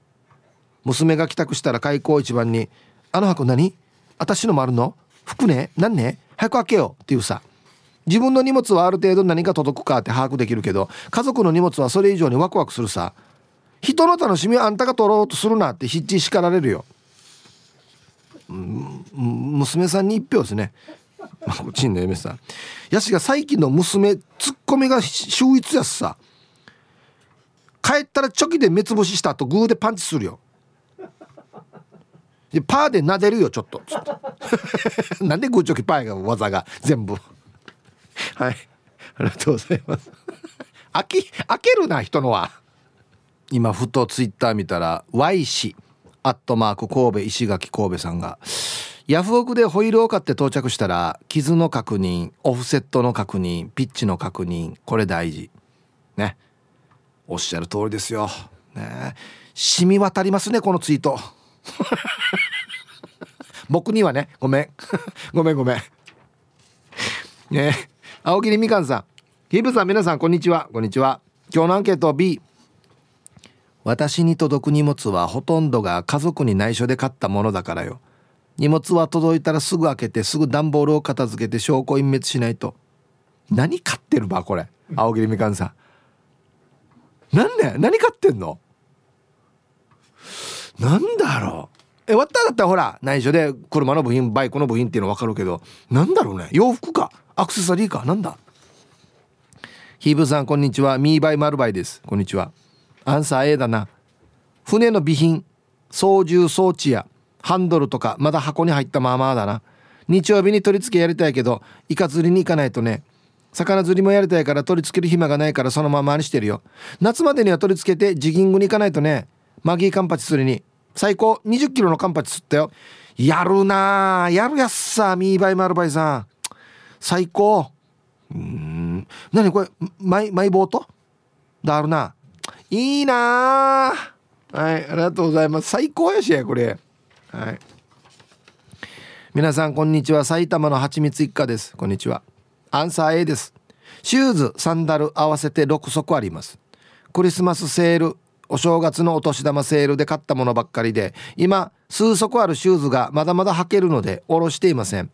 娘が帰宅したら開口一番に「あの箱何？私のもあるの？服ね？何ね？早く開けよ」っていうさ。自分の荷物はある程度何か届くかって把握できるけど家族の荷物はそれ以上にワクワクするさ。人の楽しみはあんたが取ろうとするなって必死叱られるよ、ん、娘さんに一票ですね。まこちんの嫁さん。やしが最近の娘ツッコミが秀逸やすさ。帰ったらチョキで目つぶしした後グーでパンチするよ。でパーで撫でるよちょっと。なんでグーチョキパーが技が全部。はい。ありがとうございます。開き開けるな人のは。今ふとツイッター見たら Y 氏アットマーク神戸石垣神戸さんがヤフオクでホイールを買って到着したら傷の確認オフセットの確認ピッチの確認これ大事。ね。おっしゃる通りですよ。ね染み渡りますねこのツイート。僕にはね。ごめん。ごめんごめん。ね青桐みかんさん。ヒブさん皆さんこんにちは。こんにちは。今日のアンケート B 私に届く荷物はほとんどが家族に内緒で買ったものだからよ。荷物は届いたらすぐ開けてすぐ段ボールを片付けて証拠隠滅しないと。何買ってるばこれ？青桐みかんさん。なんで何買ってんの？なんだろう。えわっただったらほら内緒で車の部品バイクの部品っていうの分かるけどなんだろうね。洋服か。アクセサリーか。なんだ？ヒーブさんこんにちは。ミーバイマルバイです。こんにちは。アンサー A だな。船の備品。操縦装置やハンドルとかまだ箱に入ったままだな。日曜日に取り付けやりたいけどイカ釣りに行かないとね。魚釣りもやりたいから取り付ける暇がないからそのままにしてるよ。夏までには取り付けてジギングに行かないとね。マギーカンパチ釣りに。最高。20キロのカンパチ釣ったよ。やるなやるやっさミーバイマルバイさん。最高。うん。何これ？マイマイボート？だるな。いいなはい。ありがとうございます。最高やしこれ。はい。皆さんこんにちは。埼玉のはちみつ一家です。こんにちは。アンサー A です。シューズサンダル合わせて6足あります。クリスマスセールお正月のお年玉セールで買ったものばっかりで今数足あるシューズがまだまだ履けるのでおろしていません。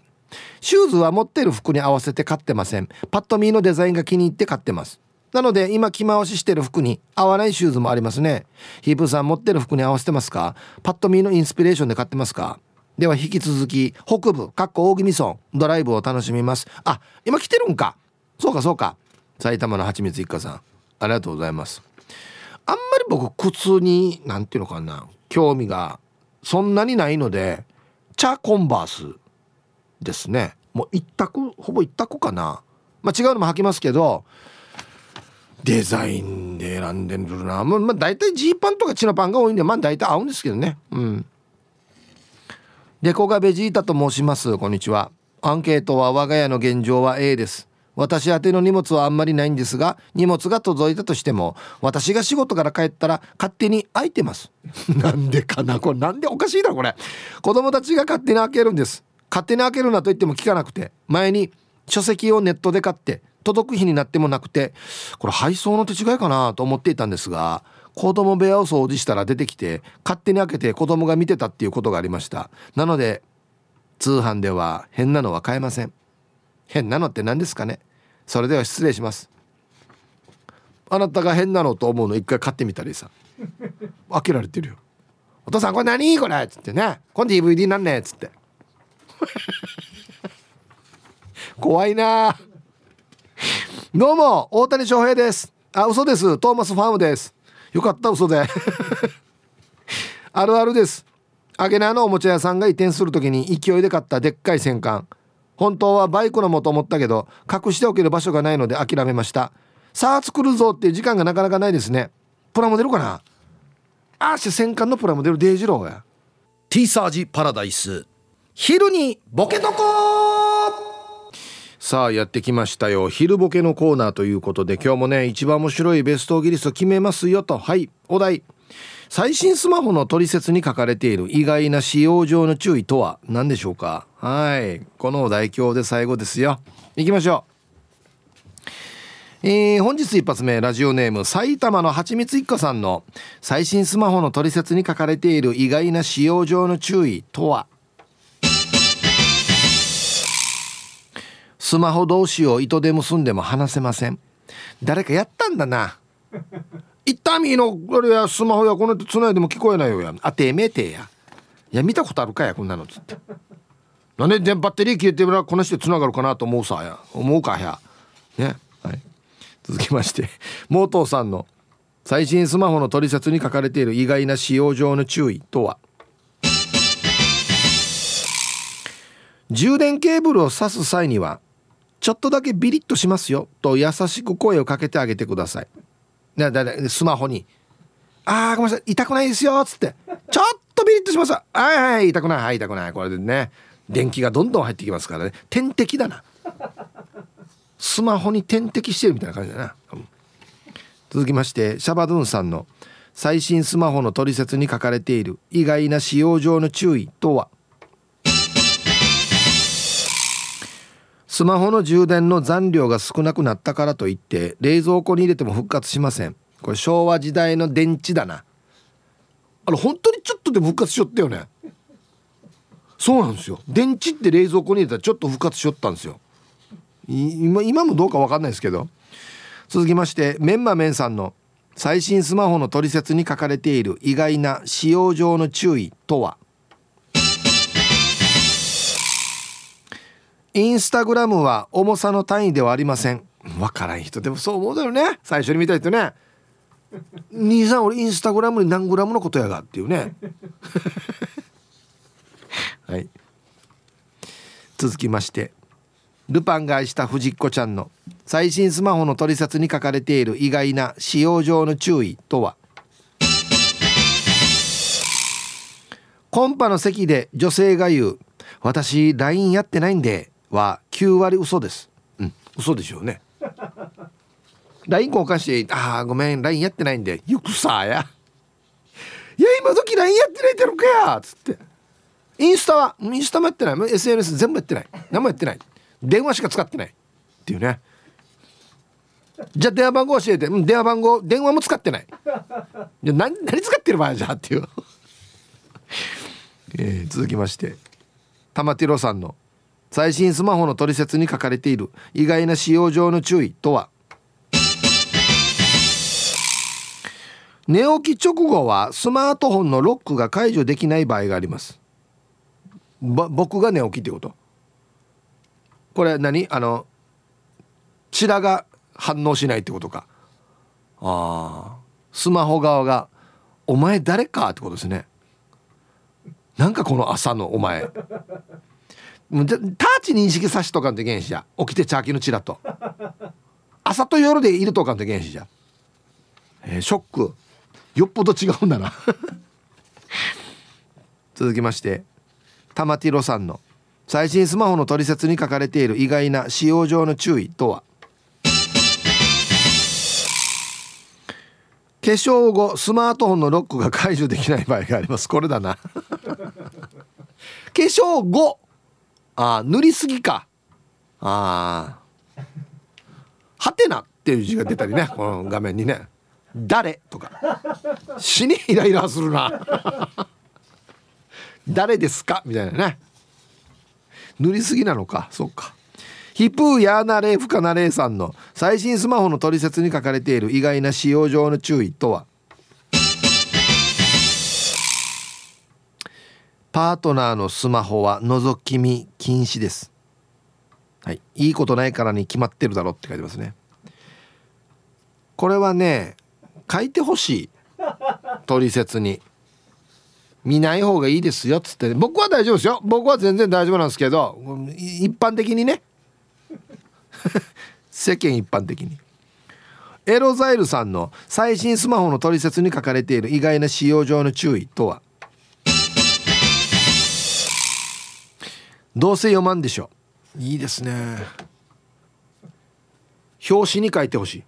シューズは持ってる服に合わせて買ってません。パッと見のデザインが気に入って買ってます。なので今着回ししてる服に合わないシューズもありますね。ヒープさん持ってる服に合わせてますか？パッと見のインスピレーションで買ってますか？では引き続き北部かっこ大宜味村ドライブを楽しみます。あ今来てるんか。そうかそうか。埼玉のはちみつ一家さん。ありがとうございます。あんまり僕靴に何ていうのかな。興味がそんなにないのでチャコンバースですね。もう一択ほぼ一択かな。まあ違うのも履きますけどデザインで選んでるな。まあ、まあ、大体ジーパンとかチノパンが多いんでまあ大体合うんですけどね。うん。デコがベジータと申します。こんにちは。アンケートは我が家の現状は A です。私宛ての荷物はあんまりないんですが荷物が届いたとしても私が仕事から帰ったら勝手に開いてます。なんでかな？これなんでおかしいだこれ。子供たちが勝手に開けるんです。勝手に開けるなと言っても聞かなくて前に書籍をネットで買って届く日になってもなくてこれ配送の手違いかなと思っていたんですが子供部屋を掃除したら出てきて勝手に開けて子供が見てたっていうことがありました。なので通販では変なのは買えません。変なのって何ですかね。それでは失礼します。あなたが変なのと思うの一回買ってみたりさ。開けられてるよ。お父さんこれ何？これっつってね。これ DVD なんねっつって。怖いな。どうも大谷翔平です。あ嘘です。トーマスファームです。よかった嘘で。あるあるです。アゲナーのおもちゃ屋さんが移転する時に勢いで買ったでっかい戦艦。本当はバイクのもと思ったけど隠しておける場所がないので諦めました。さあ作るぞっていう時間がなかなかないですね。プラモデルかな？あーし戦艦のプラモデルデイジローや。T サージパラダイス。昼にボケとこさあやってきましたよ。昼ボケのコーナーということで今日もね一番面白いベストギリスト決めますよと。はいお題。最新スマホの取説に書かれている意外な使用上の注意とは何でしょうか。はいこのお題今日で最後ですよ。行きましょう。えー、本日一発目ラジオネーム埼玉のはちみつ一家さんの最新スマホの取説に書かれている意外な使用上の注意とは。スマホ同士を糸で結んでも離せません。誰かやったんだな。一旦みのこれやスマホやこのつないでも聞こえないよや。あてめえてや。いや見たことあるかやこんなのつって。なんで電バッテリー消えてるらこの人つながるかなと思うさや。思うかや。ね。はい。続きましてモートーさんの最新スマホの取説に書かれている意外な使用上の注意とは。充電ケーブルを挿す際にはちょっとだけビリッとしますよ。と優しく声をかけてあげてください。だだだスマホに「あーごめんなさい。痛くないですよ」っつって「ちょっとビリッとします。はいはい痛くない。はい痛くない」これでね電気がどんどん入ってきますからね。点滴だな。スマホに点滴してるみたいな感じだな、うん、続きましてシャバドゥンさんの最新スマホの取説に書かれている意外な使用上の注意とは？スマホの充電の残量が少なくなったからといって冷蔵庫に入れても復活しません。これ昭和時代の電池だな。あの本当にちょっとで復活しよったよね。そうなんですよ。電池って冷蔵庫に入れたらちょっと復活しよったんですよ。今今もどうか分かんないですけど。続きましてメンマメンさんの最新スマホの取説に書かれている意外な使用上の注意とは？インスタグラムは重さの単位ではありません。わからん人。でもそう思うだよね。最初に見た人ね。兄さん俺インスタグラムに何グラムのことやがっていうね。はい。続きまして。ルパンが愛した藤子ちゃんの。最新スマホの取説に書かれている意外な使用上の注意とは。コンパの席で女性が言う「私 LINE やってないんで。は9割嘘です。うん。嘘でしょうね。LINE 交換して「ああごめん LINE やってないんでよくさや」いや今時 LINE やってないってるかや」っつって。インスタはインスタもやってない。SNS 全部やってない。何もやってない。電話しか使ってない。っていうね。じゃあ電話番号教えて、うん、電話番号電話も使ってない。じゃ何何使ってる場合じゃっていう。えー、続きまして。玉ティロさんの最新スマホの取説に書かれている。意外な使用上の注意とは？寝起き直後はスマートフォンのロックが解除できない場合があります。僕が寝起きってこと？これ何？あのチラが反応しないってことか。ああスマホ側が「お前誰か?」ってことですね。なんかこの朝のお前。ターチ認識さしとかんといけんしじゃ。起きてチャーキのチラと。朝と夜でいるとかんといけんしじゃ。えー、ショック。よっぽど違うんだな。続きまして玉ティロさんの最新スマホの取説に書かれている意外な使用上の注意とは？化粧後スマートフォンのロックが解除できない場合があります。これだな。化粧後あ塗りすぎか。あはてなっていう字が出たりねこの画面にね。誰？とか。死にイライラするな。誰ですか？みたいなね。塗りすぎなのか？そうか。ヒプーヤーナレーフカナレーさんの最新スマホの取説に書かれている意外な使用上の注意とは？パートナーのスマホは覗き見禁止です。はい。いいことないからに決まってるだろって書いてますね。これはね書いてほしい取説に。見ない方がいいですよっつって、僕は大丈夫ですよ。僕は全然大丈夫なんですけど一般的にね。世間一般的に。エロザイルさんの最新スマホの取説に書かれている意外な使用上の注意とは？どうせ読まんでしょ。いいですね。表紙に書いてほしい。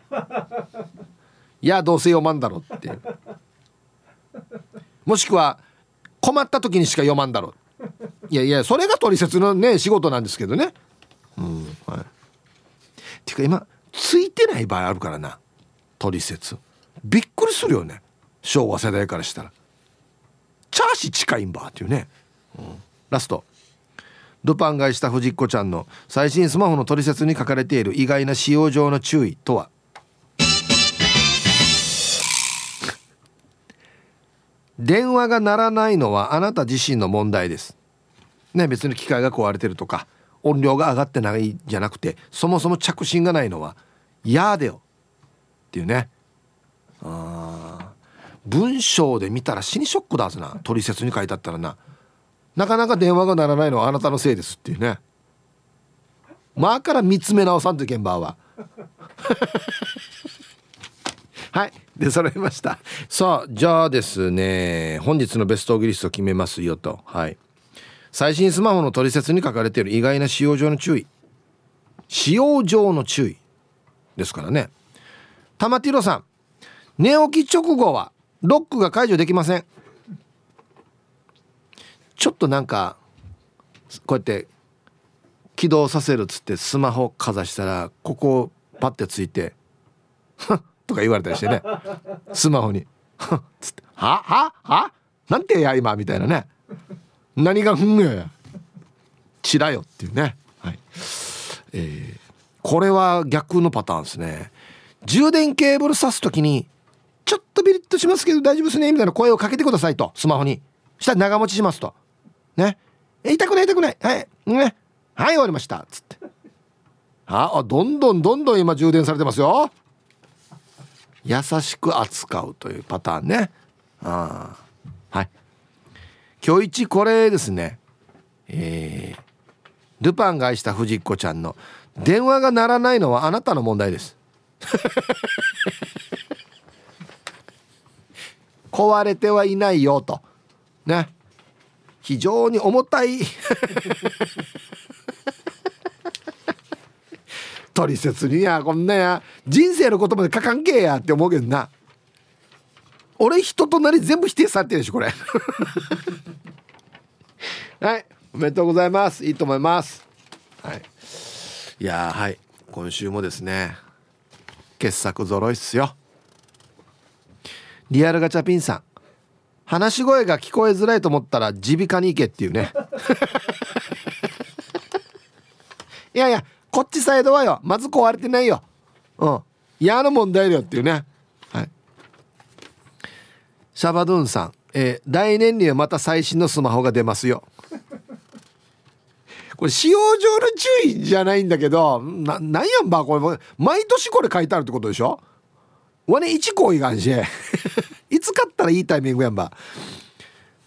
いやどうせ読まんだろって。もしくは困った時にしか読まんだろ。いやいやそれが取説のね仕事なんですけどね。うんはい。ていうか今ついてない場合あるからな。取説。びっくりするよね。昭和世代からしたら。チャーシ近いんばっていうね、うん、ラストルパン買いした藤子ちゃんの最新スマホの取説に書かれている意外な使用上の注意とは？電話が鳴らないのはあなた自身の問題です。ね別に機械が壊れてるとか音量が上がってないじゃなくてそもそも着信がないのは嫌でよっていうね。あ文章で見たら死にショックだはずな取説に書いてあったらな。なかなか電話が鳴らないのはあなたのせいですっていうね。まあから見つめ直さんという現場は。はい。で揃いました。さあじゃあですね本日のベストオギリスト決めますよと。はい。最新スマホの取説に書かれている意外な使用上の注意。使用上の注意ですからね。玉ティロさん。寝起き直後はロックが解除できません。ちょっとなんかこうやって起動させるっつってスマホかざしたらここパッてついて とか言われたりしてね。スマホに「つって「ははは？なんてや今」みたいなね。何がふんや？ちらよっていうね。はい。えー、これは逆のパターンですね。充電ケーブル挿す時に「ちょっとビリッとしますけど大丈夫ですね」みたいな声をかけてくださいとスマホに。したら長持ちしますと。ね。痛くない痛くない。はい。ね。はい終わりました。っつって。あどんどんどんどん今充電されてますよ。優しく扱うというパターンね。あはい。今日一これですね。えー、ルパンが愛した藤子ちゃんの電話が鳴らないのはあなたの問題です。壊れてはいないよと。ね。非常に重たい。取説にやこんなや。人生のことまで書かんけやって思うけどな。俺人となり全部否定されてるでしょこれ。はい。おめでとうございます。いいと思います。はい。いやはい。今週もですね傑作揃いっすよ。リアルガチャピンさん話し声が聞こえづらいと思ったら耳鼻科に行けっていうね。いやいやこっちサイドはよまず壊れてないよ。うん。嫌な問題だよっていうね。はい。シャバドゥンさん。えー、来年にはまた最新のスマホが出ますよ。これ使用上の注意じゃないんだけどななんやんばこれ。毎年これ書いてあるってことでしょ？わね1行いがんし。いつ買ったらいいタイミングやんば。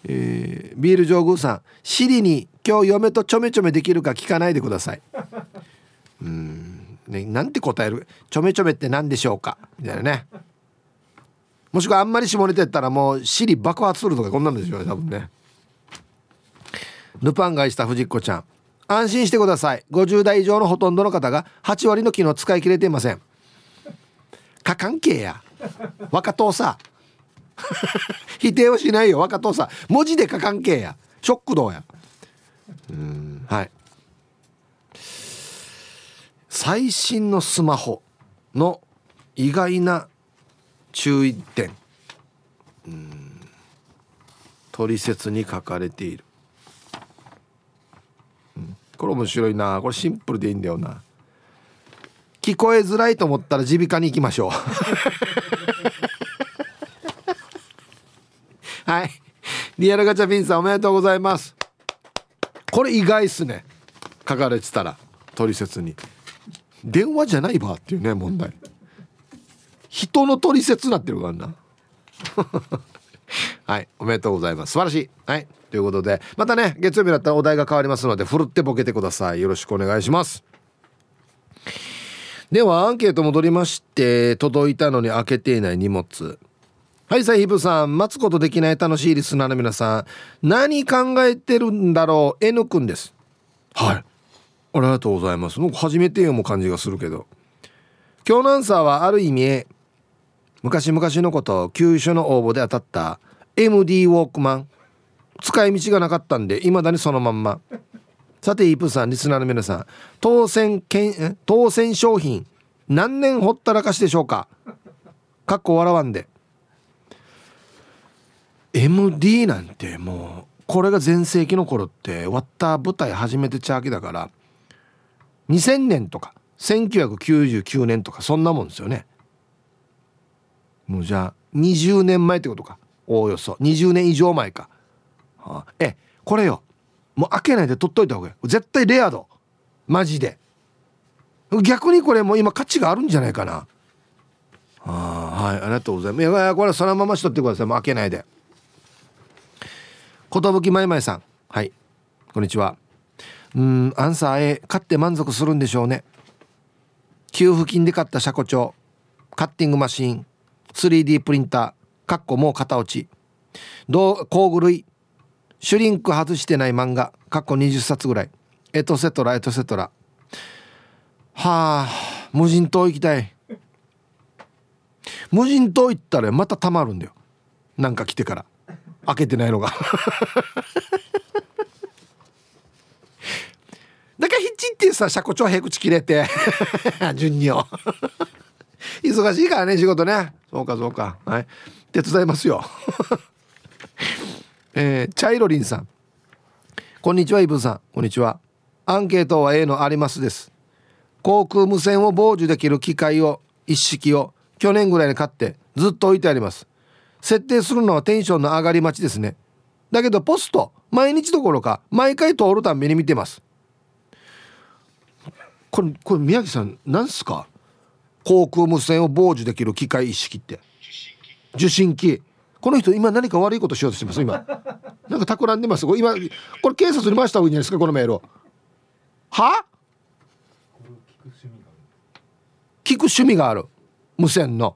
えー、ビール上宮さん「シリに今日嫁とちょめちょめできるか聞かないでください」うん。ねなんて答える「ちょめちょめって何でしょうか?」みたいなね。もしくはあんまり下ネタやったらもう尻爆発するとかこんなんですよね多分ね。ルパン買いした藤子ちゃん。安心してください。50代以上のほとんどの方が8割の機能使い切れていません。過関係や。若党さ 否定はしないよ。若党さん。文字で過関係や。ショックどうや。うん。はい。最新のスマホの意外な注意点。うん。取説に書かれている、うん、これ面白いな。これシンプルでいいんだよな。聞こえづらいと思ったら耳鼻科に行きましょう。はい。リアルガチャピンさんおめでとうございます。これ意外っすね。書かれてたら取説に。電話じゃないばっていうね問題。人の取説になってるからな。はいおめでとうございます。素晴らしい。はいということでまたね月曜日だったらお題が変わりますのでふるってボケてください。よろしくお願いします。ではアンケート戻りまして届いたのに開けていない荷物。はいさイヒブさん待つことできない楽しいリスナーの皆さん何考えてるんだろう？N くんです。はい。ありがとうございます。初めて読む感じがするけど。今日のアンサーはある意味昔々のこと給所の応募で当たった MD ウォークマン使い道がなかったんでいまだにそのまんま。さてイープさんリスナーの皆さん当選券当選商品何年ほったらかしでしょうか？かっこ笑わんで。MD なんてもうこれが全盛期の頃って終わった舞台初めてちゃうきだから2000年とか1999年とかそんなもんですよね。もうじゃあ20年前ってことか。おおよそ。20年以上前か、はあ、えこれよ。もう開けないで取っといた方がいい。絶対レア度。マジで。逆にこれもう今価値があるんじゃないかな。あはい。ありがとうございます。いやこれそのまましとってください。もう開けないで。寿まいまいさん。はい。こんにちは。うんアンサー A 買って満足するんでしょうね。給付金で買った車庫帳カッティングマシーン 3D プリンターかっこもう型落ち。工具類シュリンク外してない漫画かっこ20冊ぐらい。エトセトラエトセトラ。はあ無人島行きたい。無人島行ったらまたたまるんだよ。なんか来てから。開けてないのが。だからヒッチってさ車庫帳へ口切れて順によ忙しいからね仕事ね。そうかそうか。はい。手伝いますよ。えー、チャイロリンさん。こんにちはイブさん。こんにちは。アンケートは A のありますです。航空無線を傍受できる機械を一式を去年ぐらいに買ってずっと置いてあります。設定するのはテンションの上がり待ちですね。だけどポスト毎日どころか毎回通るたんびに見てます。これこれ宮城さん何すか？航空無線を傍受できる機械一式って。受信機。この人今何か悪いことしようとしてます？今。なんか企んでます？今これ警察に回した方がいいんじゃないですか？このメールは？聞く趣味がある。無線の。